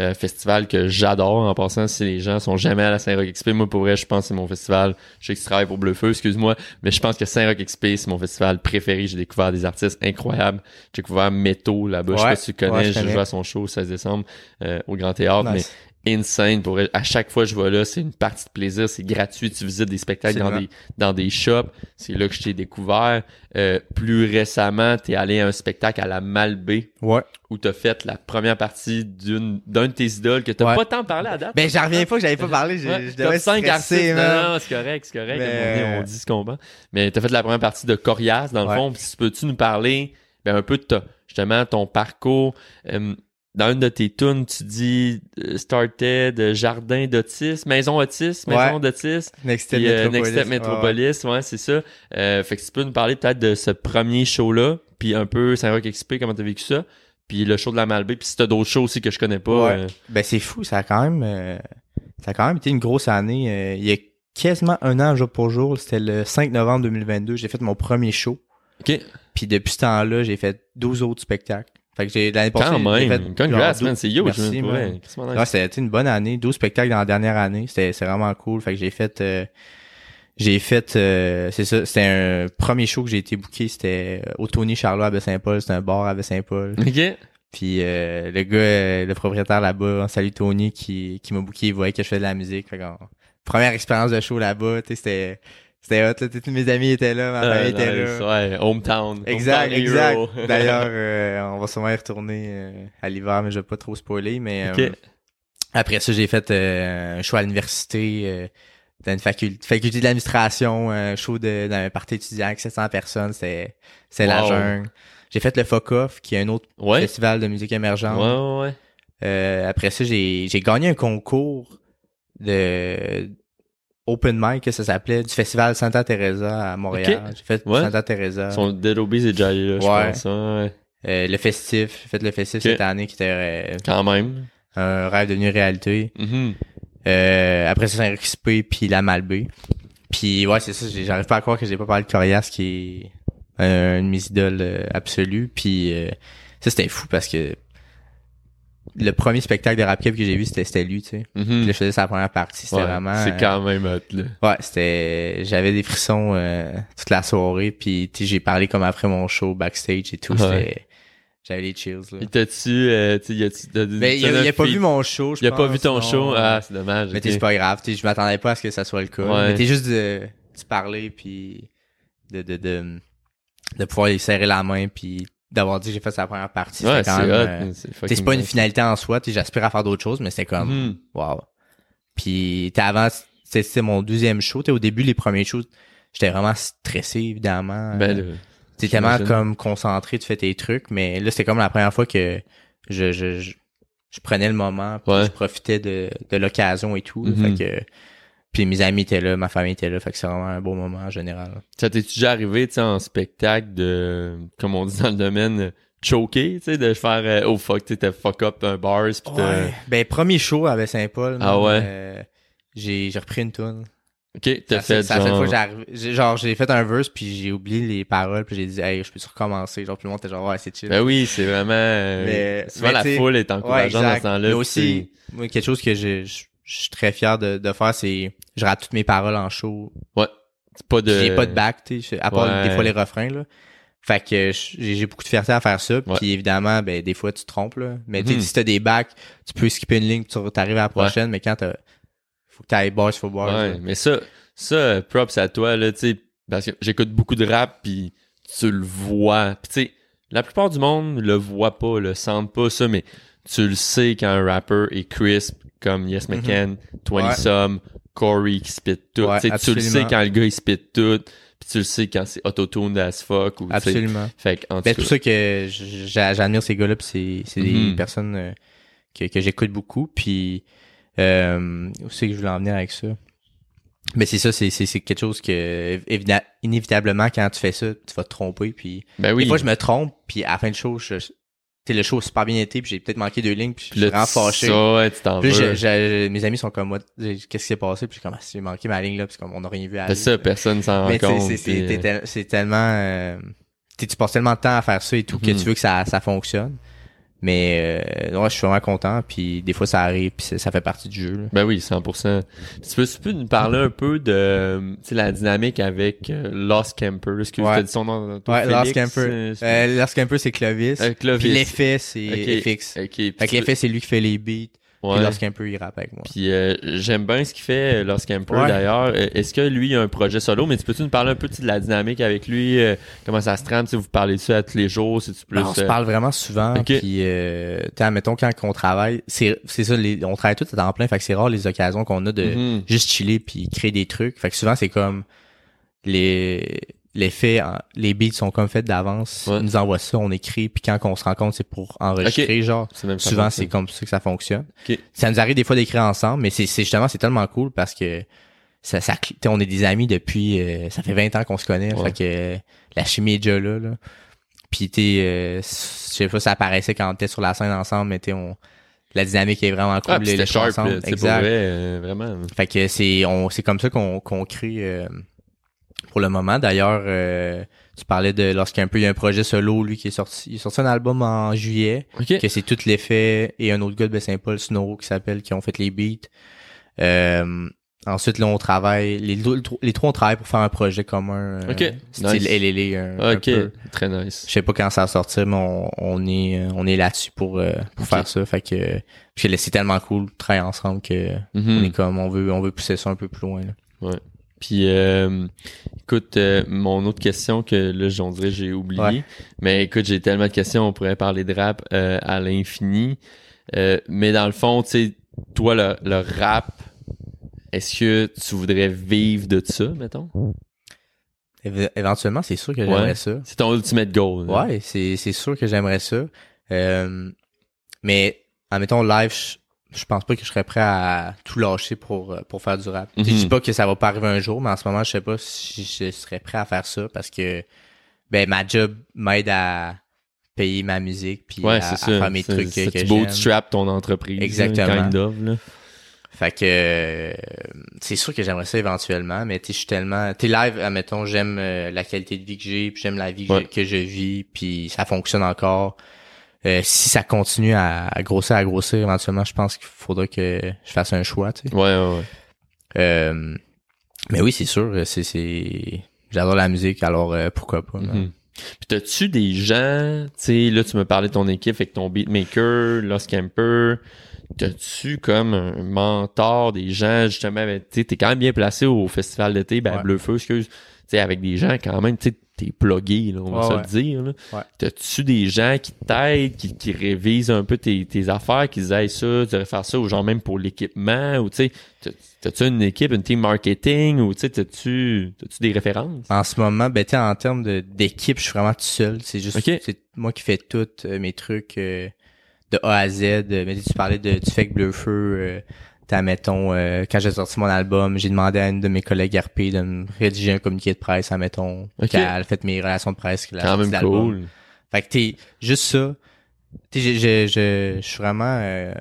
euh, festival que j'adore en passant si les gens sont jamais à la Saint-Roch XP moi pour vrai je pense que c'est mon festival je sais que tu travailles pour Bleu-Feu excuse-moi mais je pense que Saint-Roch XP c'est mon festival préféré j'ai découvert des artistes incroyables j'ai découvert Métaux là-bas je sais pas si tu connais Ouais, je joué à son show le 16 décembre euh, au Grand Théâtre Nice. Insane. Pour à chaque fois que je vais là, c'est une partie de plaisir, c'est gratuit. Tu visites des spectacles dans des dans des shops. C'est là que je t'ai découvert. Euh, plus récemment, t'es allé à un spectacle à la Malbaie Ouais. où t'as fait la première partie d'une d'un de tes idoles que t'as Ouais. pas tant parlé à date. Ben, j'en reviens pas que j'avais pas parlé. Je, Ouais, je devais cinq artistes. Non, non, c'est correct, c'est correct. Mais- On, dit- ce qu'on pense. Mais t'as fait la première partie de Corias, dans le Ouais. fond. Peux-tu nous parler ben, un peu de ta, justement ton parcours? Euh, dans une de tes tunes, tu dis euh, Started Jardin d'autisme, Maison autisme, Maison Ouais. d'autisme. Next Step Puis, euh, Metropolis. Next Metropolis, ouais, c'est ça. Euh, fait que tu peux nous parler peut-être de ce premier show-là, puis un peu Saint-Roch XP, comment t'as vécu ça, puis le show de la Malbaie, puis si t'as d'autres shows aussi que je connais pas. Ouais. euh, Ben c'est fou, ça a quand même euh, ça a quand même été une grosse année. Euh, il y a quasiment un an jour pour jour, c'était le 5 novembre 2022, j'ai fait mon premier show. OK, Puis depuis ce temps-là, j'ai fait 12 autres spectacles. Fait que j'ai l'année passée, quand même. Congrats, man, c'est huge. Merci, man, pour man. que Ouais, c'était une bonne année, 12 spectacles dans la dernière année, c'était c'est vraiment cool. Fait que j'ai fait euh, j'ai fait euh, c'est ça, c'était un premier show que j'ai été booké, c'était euh, au Tony Charlot à Baie-Saint-Paul, c'était un bar à Baie-Saint-Paul. OK. Puis euh, le gars, euh, le propriétaire là-bas, on salue Tony qui, qui m'a booké, il voyait que je faisais de la musique. Fait qu'on- première expérience de show là-bas, tu sais, c'était c'était hot, là, tous mes amis étaient là, ma famille était nice, là. Ouais, hometown. Exact, Hometown exact. D'ailleurs, euh, on va sûrement y retourner euh, à l'hiver, mais je vais pas trop spoiler. Mais euh, après ça, j'ai fait euh, un show à l'université, euh, dans une faculté, faculté de l'administration, un show de, dans un party étudiant avec 700 personnes, c'était c'est la jungle. J'ai fait le Fuck Off, qui est un autre Ouais. festival de musique émergente. ouais, ouais. Euh, après ça, j'ai gagné un concours de open mic que ça s'appelait du festival Santa Teresa à Montréal. J'ai fait Ouais. Santa Teresa. Son Dead Obies est déjà allé là, je Ouais. pense. hein, ouais. Euh, le festif, j'ai fait le festif cette année qui était euh, Quand même. un rêve devenu réalité. Mhm. Euh, après ça, Saint-Rexpé puis la Malbaie. Puis ouais, c'est ça, j'ai- j'arrive pas à croire que j'ai pas parlé de Corias qui est une de mes idoles euh, absolues. Puis euh, ça c'était fou parce que le premier spectacle de rap que j'ai vu c'était lui, tu sais. Mhm. Puis là, je faisais sa première partie, c'était Ouais, vraiment C'est euh, quand même hot, là. Ouais, c'était j'avais des frissons euh, toute la soirée puis tu sais, j'ai parlé comme après mon show backstage et tout, Ouais. j'avais les chills là. Il t'a-tu, euh, tu Mais il a, il a pas vu mon show, je Il a pas pense, vu ton non. show? Ah, c'est dommage. Mais ok. t'es c'est pas grave, t'sais, je m'attendais pas à ce que ça soit le cas. Ouais. Mais t'es juste de, de parler puis de, de, de, de pouvoir lui serrer la main puis d'avoir dit que j'ai fait sa première partie. Ouais, c'est euh, c'est c'est pas une finalité en soi, j'aspire à faire d'autres choses, mais c'était comme, Mhm. wow. Puis t'es avant, c'est c'était mon deuxième show, au début, les premiers shows, j'étais vraiment stressé, évidemment. Ben, Euh, T'es tellement comme concentré, tu fais tes trucs, mais là, c'était comme la première fois que je, je, je, je prenais le moment, puis Ouais. je profitais de, de l'occasion et tout. Fait que, puis mes amis étaient là, ma famille était là, fait que c'est vraiment un beau moment en général. Ça t'es déjà arrivé, tu sais, en spectacle de, comme on dit dans le domaine, choquer, tu sais, de faire, euh, oh fuck, tu t'as fuck up un bars pis t'as- Ben, premier show avec Saint-Paul. Ah ouais? euh, j'ai, j'ai repris une tune. ok, t'as fait la seule genre, fois j'ai j'ai- genre, j'ai fait un verse puis j'ai oublié les paroles puis j'ai dit, hey, je peux recommencer? Genre, tout le monde était genre, ouais, c'est chill. ben oui, c'est vraiment, euh, Mais- souvent mais la foule est Ouais, encourageante dans ce temps-là. Mais aussi, quelque chose que je, je, je suis très fier de, de faire, c'est je rate toutes mes paroles en show. ouais, c'est pas de, J'ai pas de back, tu sais, à part Ouais. des fois les refrains, là. Fait que j'ai beaucoup de fierté à faire ça. Ouais. Puis évidemment, ben des fois tu te trompes, là. Mais tu Mhm. si t'as des backs, tu peux skipper une ligne, tu t'arrives à la prochaine, mais quand t'as faut que t'ailles boss, faut boss. Ouais, là. mais ça, ça, euh, props à toi, là, tu sais, parce que j'écoute beaucoup de rap, puis tu le vois. Puis tu sais, la plupart du monde le voit pas, le sent pas, ça, mais tu le sais quand un rapper est crisp, comme Yes McCann, 20 Mhm. Ouais. Some, Corey qui spit tout. Ouais, tu le sais quand le gars il spit tout, puis tu le sais quand c'est autotune as fuck. Ou. Absolument. Fait que, en Ben, tout ça que j'a- j'admire ces gars-là, puis c'est c'est Mhm. des personnes euh, que, que j'écoute beaucoup. Puis euh, où c'est que je voulais en venir avec ça? Mais c'est ça, c'est quelque chose que inévitablement quand tu fais ça, tu vas te tromper. Puis ben oui. des fois je me trompe, puis à la fin de show, je, le show a super bien été, puis j'ai peut-être manqué deux lignes, puis je Puis suis là, vraiment fâché. ça, ouais, tu t'en Puis veux. je- je- mes amis sont comme moi, qu'est-ce qui s'est passé? Puis je suis comme, ah, j'ai manqué ma ligne là, puis comme on n'a rien vu à C'est ça, personne s'en rend compte. c'est- euh, c'est tellement euh, tu passes tellement de temps à faire ça et tout que Mhm. tu veux que ça ça fonctionne mais euh, ouais, je suis vraiment content puis des fois ça arrive puis ça- fait partie du jeu là. Ben oui, 100%. Tu peux, tu peux nous parler un peu de la dynamique avec euh, Lost Camper? Est-ce que Ouais. tu as dit son nom? ouais Last Camper euh, euh, Last Camper c'est Clovis Clovis. puis l'effet c'est Ok. FX fait que l'effet c'est lui qui fait les beats Ouais. Puis lorsqu'un peu il rappe avec moi. Puis euh, j'aime bien ce qu'il fait euh, lorsqu'Amper Ouais. d'ailleurs. Euh, Est-ce que lui a un projet solo? Mais tu peux-tu nous parler un peu tu de la dynamique avec lui? euh, comment ça se trame? Tu sais, vous parlez de ça à tous les jours? C'est-tu plus. Ben, on se parle vraiment souvent. Ok. Puis, euh, mettons, quand on travaille, c'est ça, les, on travaille tout à temps plein. Fait que c'est rare les occasions qu'on a de mhm. juste chiller puis créer des trucs. Fait que souvent, c'est comme les les faits, en- les beats sont comme faits d'avance. Ouais. Ils nous envoient ça, on écrit. Puis quand on se rend compte, c'est pour enregistrer, genre. C'est même ça Souvent, c'est comme ça que ça fonctionne. Ça nous arrive des fois d'écrire ensemble, mais c'est c'est justement, c'est tellement cool parce que ça, ça, on est des amis depuis, euh, ça fait 20 ans qu'on se connaît, Ouais. fait que euh, la chimie est déjà là, là. Puis t'es, euh, je sais pas, ça apparaissait quand on était sur la scène ensemble, mais t'sais, on, la dynamique est vraiment cool. Ah, les- les sharp, exact. vrai, euh, vraiment. Fait que c'est, on, c'est comme ça qu'on, qu'on crée euh, pour le moment. D'ailleurs, euh, tu parlais de lorsqu'un peu il y a un projet solo, lui qui est sorti, il est sorti un album en juillet Ok. que c'est tout l'effet et un autre gars de Saint-Paul, Snow, qui s'appelle, qui ont fait les beats. Euh, ensuite, là, on travaille, les, deux- les trois, on travaille pour faire un projet commun. euh, Ok, Style nice. Un, un Ok. peu. Très nice. Je sais pas quand ça va sortir, mais on, on est, on est là-dessus pour, euh, pour faire ça. Fait que, c'est tellement cool de travailler ensemble que Mhm. on est comme, on veut, on veut pousser ça un peu plus loin, là. Puis, euh, écoute, euh, mon autre question que là, j'en dirais j'ai oublié. Ouais. Mais écoute, j'ai tellement de questions, on pourrait parler de rap euh, à l'infini. Mais dans le fond, tu sais, toi, le, le rap, est-ce que tu voudrais vivre de ça, mettons? Éve- éventuellement, c'est sûr que j'aimerais Ouais. ça. C'est ton ultimate goal. là. Ouais, c'est, c'est sûr que j'aimerais ça. Mais, admettons, live, je, pense pas que je serais prêt à tout lâcher pour, euh, pour faire du rap. Je dis Mhm. pas que ça va pas arriver un jour, mais en ce moment, je sais pas si je serais prêt à faire ça parce que, ben, ma job m'aide à payer ma musique puis Ouais, à, faire mes C'est- trucs que, c'est- que bootstrap ton entreprise. Exactement. Kind of, là. Fait que euh, c'est sûr que j'aimerais ça éventuellement, mais je suis tellement t'es live, admettons, j'aime euh, la qualité de vie que j'ai, puis j'aime la vie que, je, que je vis, puis ça fonctionne encore. Euh, si ça continue à, à grossir, à grossir, éventuellement, je pense qu'il faudra que je fasse un choix, tu sais. Ouais, ouais, ouais. Euh, mais oui, c'est sûr, c'est c'est j'adore la musique, alors euh, pourquoi pas. là. Mhm. Puis t'as-tu des gens, tu sais, là tu me parlais de ton équipe avec ton beatmaker, Lost Camper, t'as-tu comme un mentor, des gens justement, ben, tu sais, t'es quand même bien placé au festival d'été, ben Ouais. Bleu Feu, excuse, tu sais, avec des gens quand même, tu sais, t'es plugué, là, on va se ouais. le dire, là. Ouais. T'as-tu des gens qui t'aident, qui, qui révisent un peu tes, tes affaires, qui disent, hey, ça, tu devrais faire ça, ou genre même pour l'équipement, ou tu sais, t'as- t'as-tu une équipe, une team marketing, ou tu sais, t'as-tu, t'as-tu des références? En ce moment, ben en termes de d'équipe, je suis vraiment tout seul. C'est juste c'est moi qui fais tout euh, mes trucs euh, de A à Z. Euh, Mais tu parlais de du fake bleu feu. T'as, mettons, euh, quand j'ai sorti mon album, j'ai demandé à une de mes collègues RP de me rédiger un communiqué de presse, admettons. Qu'elle a fait mes relations de presse. la Quand sortie même cool. Fait que t'es juste ça. Sais, je, je, je, je suis vraiment. euh,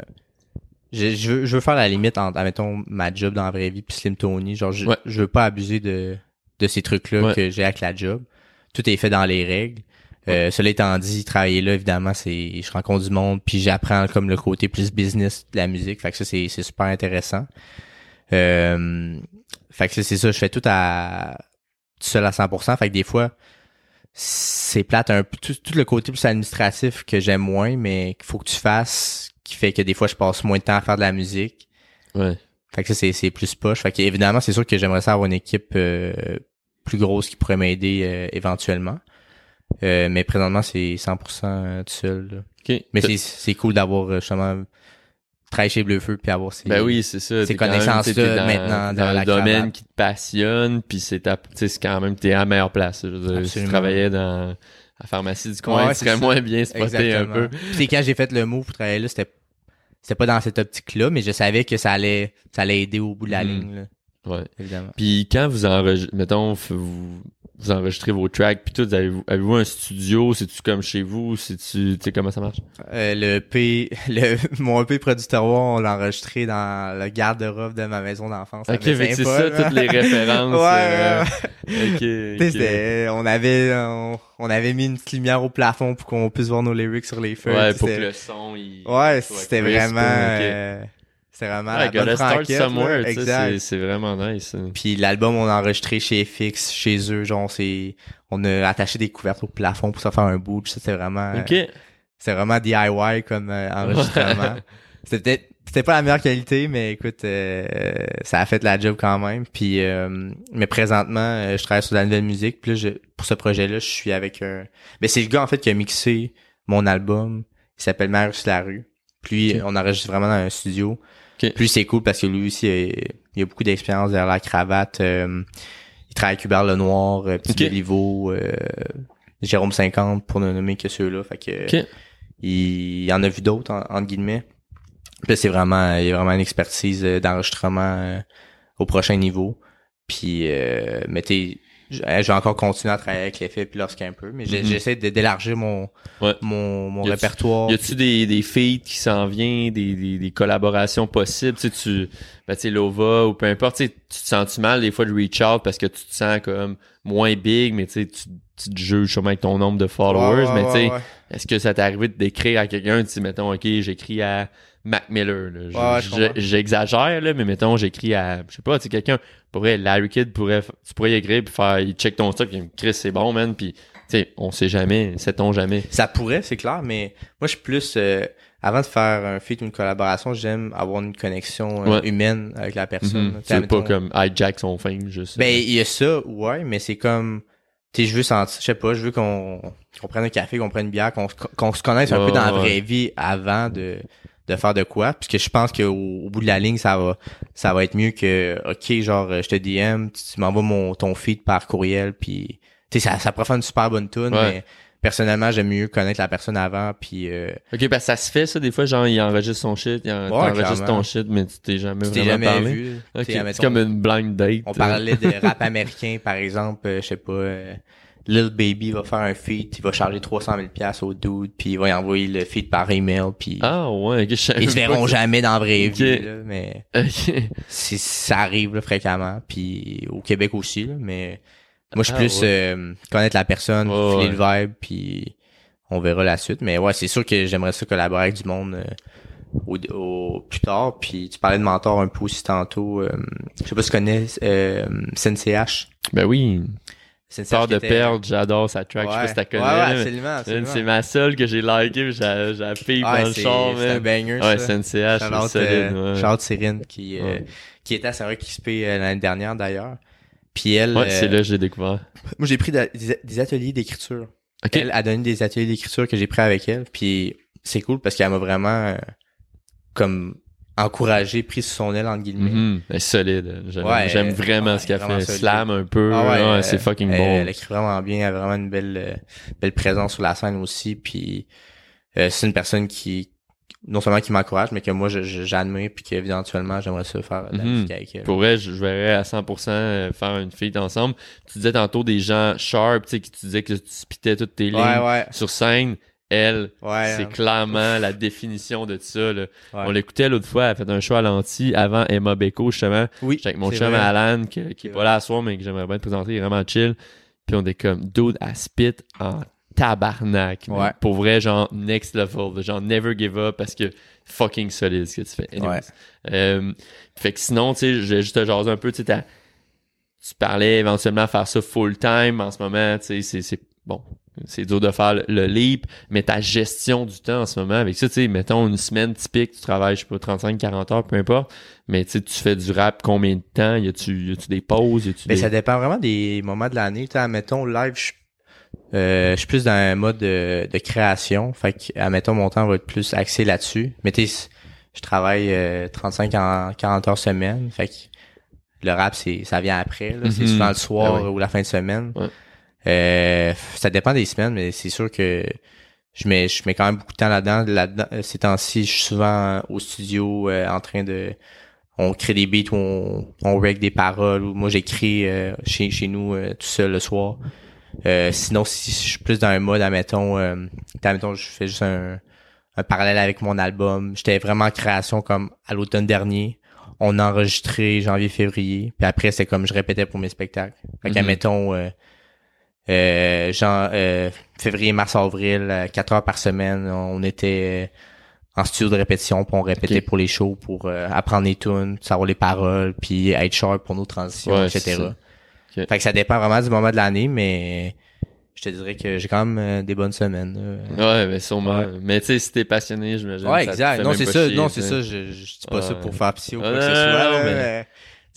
je, je, veux, je veux faire la limite entre, admettons, ma job dans la vraie vie puis Slim Tony. Genre, je, Ouais. je veux pas abuser de, de ces trucs-là Ouais. que j'ai avec la job. Tout est fait dans les règles. Euh, cela étant dit, travailler là, évidemment, c'est, je rencontre du monde puis j'apprends comme le côté plus business de la musique. Fait que ça, c'est, c'est super intéressant. Euh, fait que c'est c'est ça, je fais tout à, tout seul à 100%. Fait que des fois, c'est plate un peu tout, tout le côté plus administratif que j'aime moins mais qu'il faut que tu fasses qui fait que des fois je passe moins de temps à faire de la musique Ouais. fait que ça c'est c'est plus poche fait que évidemment c'est sûr que j'aimerais ça avoir une équipe euh, plus grosse qui pourrait m'aider euh, éventuellement Euh, mais présentement c'est 100% tout seul là. OK. mais c'est c'est cool d'avoir euh, justement travaillé chez Bleu Feu puis avoir ces Ben oui, c'est ça. ces connaissances-là maintenant dans dans le domaine cravate. qui te passionne, puis c'est ta, c'est quand même t'es à la meilleure place. Je veux dire, si tu travaillais dans la pharmacie du coin, Ouais, tu serais ça. moins bien spoté un peu. Puis quand j'ai fait le move pour travailler là, c'était c'était pas dans cette optique-là, mais je savais que ça allait ça allait aider au bout de la Mhm. ligne, là, Ouais. évidemment. Puis quand vous enregistrez, mettons, vous, vous enregistrez vos tracks, puis tout, avez-vous, avez-vous un studio? C'est-tu comme chez vous? C'est-tu, tu sais, comment ça marche? Euh, le P, le, mon EP producteur, on l'a enregistré dans le garde-robe de ma maison d'enfance. Ok, que c'est ça, toutes les références. Ouais, euh, ouais, ouais. ok, Tu sais, ok. c'était- on avait, on, on avait mis une petite lumière au plafond pour qu'on puisse voir nos lyrics sur les feuilles. Ouais, pour que le son, il Ouais, c'était vraiment, ok. C'était vraiment Ouais, la bonne franquette, somewhere, là. exact. c'est- c'est vraiment nice. hein. Puis l'album, on a enregistré chez FX, chez eux, genre, c'est, on a attaché des couvertes au plafond pour ça faire un bout, c'est vraiment, Ok. c'est vraiment DIY comme euh, enregistrement. C'était peut-être, c'était pas la meilleure qualité, mais écoute, euh, ça a fait la job quand même. Puis, euh, mais présentement, je travaille sur la nouvelle musique. Puis là, je, pour ce projet-là, je suis avec un. Ben c'est le gars en fait qui a mixé mon album. Il s'appelle Marius Larue. Puis on enregistre vraiment dans un studio. Ok. Puis c'est cool parce que lui aussi, il a beaucoup d'expérience derrière la cravate. euh, il travaille avec Hubert Lenoir, euh, Petit Ok. Béliveau, euh, Jérôme 50 pour ne nommer que ceux-là. Fait que il, il en a vu d'autres en- entre guillemets. Puis c'est vraiment il y a vraiment une expertise euh, d'enregistrement euh, au prochain niveau. Puis euh, mais t'es je vais encore continuer à travailler avec l'effet puis lorsqu'un peu, mais j'ai- Mhm. j'essaie d'élargir mon Ouais. mon, mon Y répertoire. Y a-tu des, des feats qui s'en viennent, des, des, des collaborations possibles? Tu sais, tu, ben, tu sais, Lova ou peu importe, tu sais, tu te sens-tu mal des fois de reach out parce que tu te sens comme moins big, mais tu sais, tu tu te juges sûrement avec ton nombre de followers, Ouais, ouais, mais tu sais, est-ce que ça t'est arrivé d'écrire à quelqu'un, tu dis, mettons, ok, j'écris à Mac Miller, là. Ouais, ouais. J'exagère, là, mais mettons, j'écris à, je sais pas, tu quelqu'un, pourrait, Larry Kidd pourrait, tu pourrais y écrire puis faire, il check ton stock, puis Chris, c'est bon, man, puis, tu sais, on sait jamais, sait-on jamais. Ça pourrait, c'est clair, mais moi je suis plus euh, avant de faire un feat ou une collaboration, j'aime avoir une connexion euh, Ouais. humaine avec la personne. Mhm. C'est pas comme hijack son fame, juste. Ben, il y a ça, ouais, mais c'est comme, tu sais, je veux sentir, je sais pas, je veux qu'on, prenne un café, qu'on prenne une bière, qu'on, se- connaisse un Ouais, peu dans la ouais. vraie vie avant de, de faire de quoi, puisque je pense qu'au au bout de la ligne, ça va, ça va être mieux que, ok, genre, euh, je te DM, tu, tu m'envoies mon, ton feed par courriel, puis, tu sais, ça, ça pourrait faire une super bonne tune, Ouais. mais personnellement, j'aime mieux connaître la personne avant, puis, euh, Ok, parce que ça se fait, ça, des fois, genre, il enregistre son shit, il en- Ouais, t'enregistres clairement. ton shit, mais tu t'es jamais tu t'es vraiment jamais parlé. vu. C'est comme une blind date. On parlait de rap américain, par exemple, euh, je sais pas, euh, Lil Baby va faire un feat, il va charger 300 000 pièces au dude, puis il va y envoyer le feat par email, puis Ah, ouais, ils se verront que- jamais dans la vraie vie, là, mais Ok. c'est- ça arrive là, fréquemment, puis au Québec aussi, là, mais moi je suis Ah, plus ouais. euh, connaître la personne, filer le vibe, puis on verra la suite, mais ouais, c'est sûr que j'aimerais ça collaborer avec du monde euh, au, au- plus tard, puis tu parlais de mentor un peu aussi tantôt, euh, je sais pas si tu connais euh, CNCH. Ben oui. Peur qui de perdre, j'adore sa track, je sais pas si t'as connais. Ouais, ouais, là, mais- absolument, absolument. C'est ma seule que j'ai likée, j'ai j'ai pipe dans le char, c'est un banger, Ouais, c'est NCH, c'est solide, euh, ouais. shout-out Cyrine qui, euh, qui était à qui euh, l'année dernière d'ailleurs. Puis elle, Ouais, euh, c'est là que j'ai découvert. moi j'ai pris des, des ateliers d'écriture. Ok. Elle a donné des ateliers d'écriture que j'ai pris avec elle. Puis c'est cool parce qu'elle m'a vraiment euh, comme encouragé, pris sous son aile entre guillemets. Est solide. J'aime Ouais, vraiment ouais, ce qu'elle fait. solide. Slam un peu. Ah ouais, euh, c'est fucking bon. Elle écrit vraiment bien, elle a vraiment une belle euh, belle présence sur la scène aussi. Puis euh, c'est une personne qui non seulement qui m'encourage, mais que moi j'admire puis qu'éventuellement j'aimerais ça faire de la Mhm. musique avec elle. Pour vrai, je je verrais à 100% euh, faire une feat ensemble. Tu disais tantôt des gens sharp, tu sais, qui tu disais que tu spitais toutes tes lignes Ouais, ouais, sur scène. Elle, ouais. c'est hein. clairement la définition de ça. Là. Ouais. On l'écoutait l'autre fois, elle a fait un show à l'anti avant Emma Beko, justement. Oui, J'étais avec mon chum vrai. Alan, qui, est pas là à soir, mais que j'aimerais bien te présenter, il est vraiment chill. Puis on est comme, dude, à spit en tabarnak. Ouais. Pour vrai, genre, next level. Genre, never give up parce que fucking solide ce que tu fais. Anyways. Ouais. Euh, fait que sinon, tu sais, je vais juste te jaser un peu, tu sais, tu parlais éventuellement faire ça full time en ce moment, tu sais, c'est, bon, c'est dur de faire le, le leap, mais ta gestion du temps en ce moment, avec ça, tu sais, mettons une semaine typique, tu travailles, je sais pas, 35-40 heures, peu importe, mais tu sais, tu fais du rap combien de temps? Y a-tu, y a-tu des pauses? Y a-tu Mais des... ça dépend vraiment des moments de l'année. Tu sais, admettons, live, je, euh, je suis plus dans un mode de, de création. Fait que, admettons, mon temps va être plus axé là-dessus. Mais tu sais, je travaille euh, 35 à 40 heures semaine. Fait que le rap, c'est ça vient après. là. C'est Mhm. souvent le soir Ah oui. ou la fin de semaine. Ouais. Euh, ça dépend des semaines, mais c'est sûr que je mets je mets quand même beaucoup de temps là-dedans. Là-dedans, euh, ces temps-ci, je suis souvent au studio euh, en train de on crée des beats ou on, on règle des paroles ou moi j'écris euh, chez, chez nous euh, tout seul le soir. Euh, sinon, si je suis plus dans un mode, admettons, euh, admettons, je fais juste un, un parallèle avec mon album. J'étais vraiment en création comme à l'automne dernier. On a enregistré janvier-février. Puis après, c'est comme je répétais pour mes spectacles. Fait qu'admettons, euh, euh, genre, euh, février, mars, avril, euh, quatre heures par semaine, on était euh, en studio de répétition, puis on répétait pour les shows, pour euh, apprendre les tunes, savoir les paroles, puis être sharp pour nos transitions, Ouais, etc. Fait que ça dépend vraiment du moment de l'année, mais je te dirais que j'ai quand même euh, des bonnes semaines. Ouais, mais sûrement. Ouais. Mais tu sais, si t'es passionné, j'imagine. Ouais, ça te exact. fait Non, c'est ça. chier, non, c'est ça. Je, je dis pas ça pour faire pitié ou quoi que ce soit.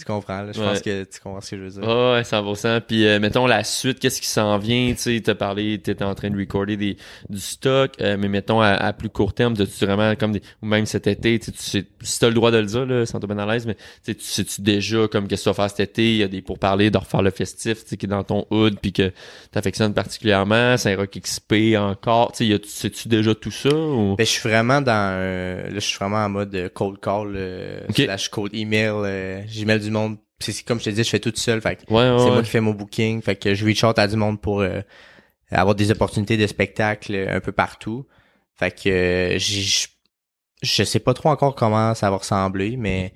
Tu comprends, là? Je Ouais. pense que tu comprends ce que je veux dire. Ouais, ouais, 100%. Puis, euh, mettons, la suite, qu'est-ce qui s'en vient? Tu sais, t'as parlé, t'étais en train de recorder des, du stock, euh, mais mettons, à, à plus court terme, t'as-tu vraiment comme des, ou même cet été, tu sais, si t'as le droit de le dire, là, sans te à l'aise, mais tu sais, tu sais-tu déjà comme qu'est-ce que tu vas faire cet été? Il y a des pourparlers de refaire le festif, tu sais, qui est dans ton hood, puis que t'affectionnes particulièrement, Saint-Roch XP encore, tu sais, sais-tu déjà tout ça? Ou... Ben, je suis vraiment dans euh, là je suis vraiment en mode euh, cold call euh, Ok. slash cold email euh, j'email du monde. C'est comme je te dis je fais tout seul fait que Ouais, ouais, c'est ouais. moi qui fais mon booking fait que je reach out à du monde pour euh, avoir des opportunités de spectacle euh, un peu partout. Fait que euh, je je sais pas trop encore comment ça va ressembler mais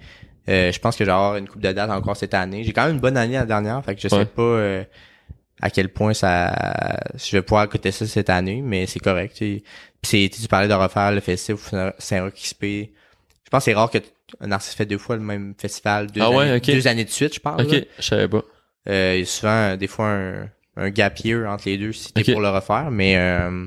euh, je pense que je vais avoir une coupe de dates encore cette année. J'ai quand même une bonne année la dernière fait que je sais pas à quel point ça je vais pouvoir écouter ça cette année mais c'est correct tu parlais de refaire le festival Saint-Roch XP je pense que c'est rare que artiste fait deux fois le même festival deux, Ah ouais, années, ok. deux années de suite je parle là. Ok, je savais pas. Euh, il y a souvent euh, des fois un, un gap year entre les deux si t'es pour le refaire mais euh,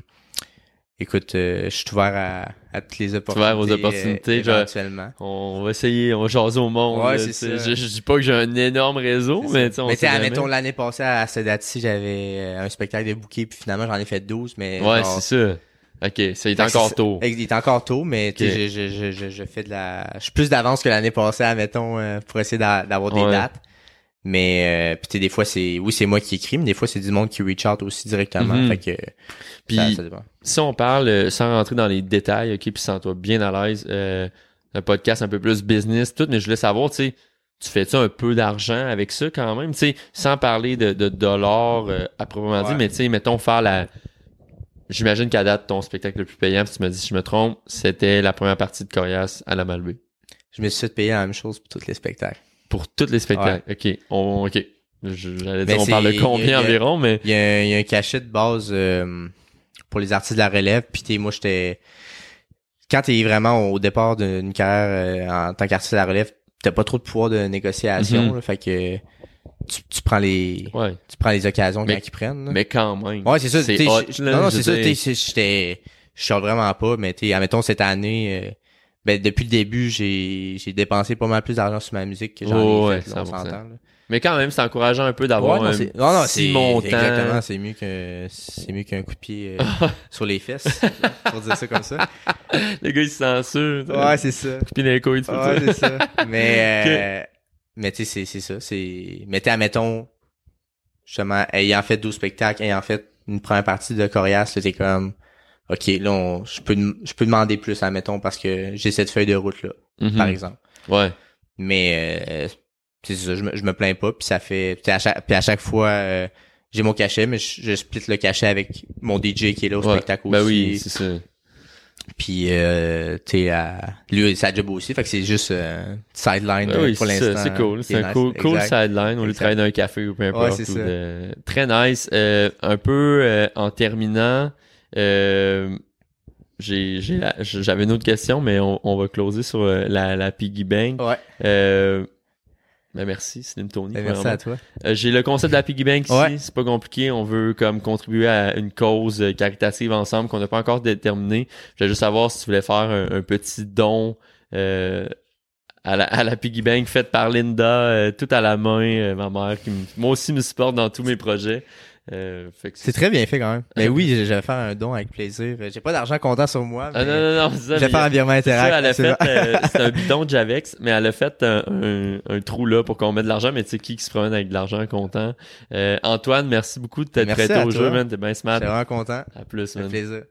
écoute euh, je suis ouvert à, à toutes les opportunités ouvert aux opportunités, éventuellement On va essayer, on va jaser au monde. Ouais, là, ça. Je, je dis pas que j'ai un énorme réseau, mais tu mais tu admettons l'année passée à cette date-ci j'avais un spectacle de bouquet puis finalement j'en ai fait 12 mais Ouais, c'est ça. Ok, ça il est encore tôt. Il est encore tôt, mais je, je, je, je, fais de la. Je suis plus d'avance que l'année passée, admettons, euh, pour essayer d'a- d'avoir des Ouais. dates. Mais euh, puis tu sais, des fois c'est. Oui, c'est moi qui écris, mais des fois c'est du monde qui reach out aussi directement. Mhm. Fait que Puis ça, si on parle euh, sans rentrer dans les détails, ok, puis sens-toi bien à l'aise, euh, un podcast un peu plus business, tout, mais je voulais savoir, tu sais, tu fais-tu un peu d'argent avec ça quand même, tu sais, sans parler de, de dollars euh, à proprement dit, mais tu sais, mettons faire la. J'imagine qu'à date, ton spectacle le plus payant, puis tu me dis si je me trompe, c'était la première partie de Corias à la Malbaie. Je me suis fait payer la même chose pour tous les spectacles. Pour tous les spectacles? OK. On, OK. J'allais dire, on parle de combien a- environ, mais. Il y a, il y a un cachet de base euh, pour les artistes de la relève. Puis t'es- moi j'étais. Quand t'es vraiment au départ d'une carrière euh, en tant qu'artiste de la relève, t'as pas trop de pouvoir de négociation. Mhm. là, fait que tu, tu prends les. Ouais. Tu prends les occasions Mais- quand ils prennent. là. Mais quand même. Ouais, c'est ça. hot, là, non, non, c'est ça. c'est- J'étais, je sors vraiment pas, mais tu admettons cette année, euh, ben depuis le début, j'ai, j'ai dépensé pas mal plus d'argent sur ma musique que j'en Oh, ai ouais, fait. là, on 100%. s'entend. là. Mais quand même, c'est encourageant un peu d'avoir Ouais, non, un c'est, non, non, petit c'est montant. exactement, c'est mieux que, c'est mieux qu'un coup de pied euh, sur les fesses, pour dire ça comme ça. Le gars, il se censure. Ouais, c'est ça. Puis les couilles, Ouais, c'est ça. Mais, euh, mais tu sais, c'est, ça. C'est, mais t'es, admettons, justement, ayant fait 12 spectacles, ayant fait une première partie de Corias, t'es comme, OK, là, on- je peux, je peux demander plus, admettons, parce que j'ai cette feuille de route, là, Mhm. par exemple. Ouais. Mais, euh, c'est ça, je me, je me plains pas, puis ça fait, puis à chaque, puis à chaque fois, euh, j'ai mon cachet, mais je, je split le cachet avec mon DJ qui est là au Ouais. spectacle Ben aussi. oui, c'est ça. Puis, euh, tu à lui, sa job aussi, fait que c'est juste euh, sideline Ben euh, oui, pour c'est l'instant. c'est cool. C'est est un cool, sideline. On lui travaille dans un café ou peu importe. ou de- Très nice. Euh, un peu euh, en terminant, euh, j'ai, j'ai la- j'avais une autre question, mais on, on va closer sur la, la piggy bank. Ouais, Euh, ben merci, Slim Tony. ben, merci à toi. Euh, j'ai le concept de la piggy bank ici. Ouais. C'est pas compliqué. On veut comme contribuer à une cause euh, caritative ensemble qu'on n'a pas encore déterminée. Je voulais juste savoir si tu voulais faire un, un petit don euh, à, la, à la piggy bank faite par Linda, euh, tout à la main, euh, ma mère qui moi aussi me supporte dans tous mes projets. Euh, C'est très bien fait quand même. Mais oui, je je vais faire un don avec plaisir. J'ai pas d'argent comptant sur moi, mais Ah non non non, c'est ça, je vais mais- faire un virement interact. c'est euh, un bidon de Javex, mais elle a fait un, un, un trou là pour qu'on mette de l'argent, mais tu sais qui qui se promène avec de l'argent content. Euh, Antoine, merci beaucoup de t'être prêté au toi. jeu, man. T'es bien smart. J'étais vraiment content. À plus, man. plaisir.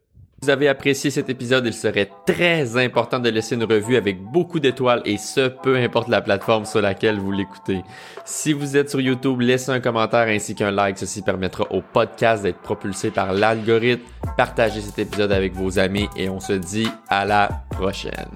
Vous avez apprécié cet épisode, il serait très important de laisser une revue avec beaucoup d'étoiles et ce, peu importe la plateforme sur laquelle vous l'écoutez. Si vous êtes sur YouTube, laissez un commentaire ainsi qu'un like. Ceci permettra au podcast d'être propulsé par l'algorithme. Partagez cet épisode avec vos amis et on se dit à la prochaine.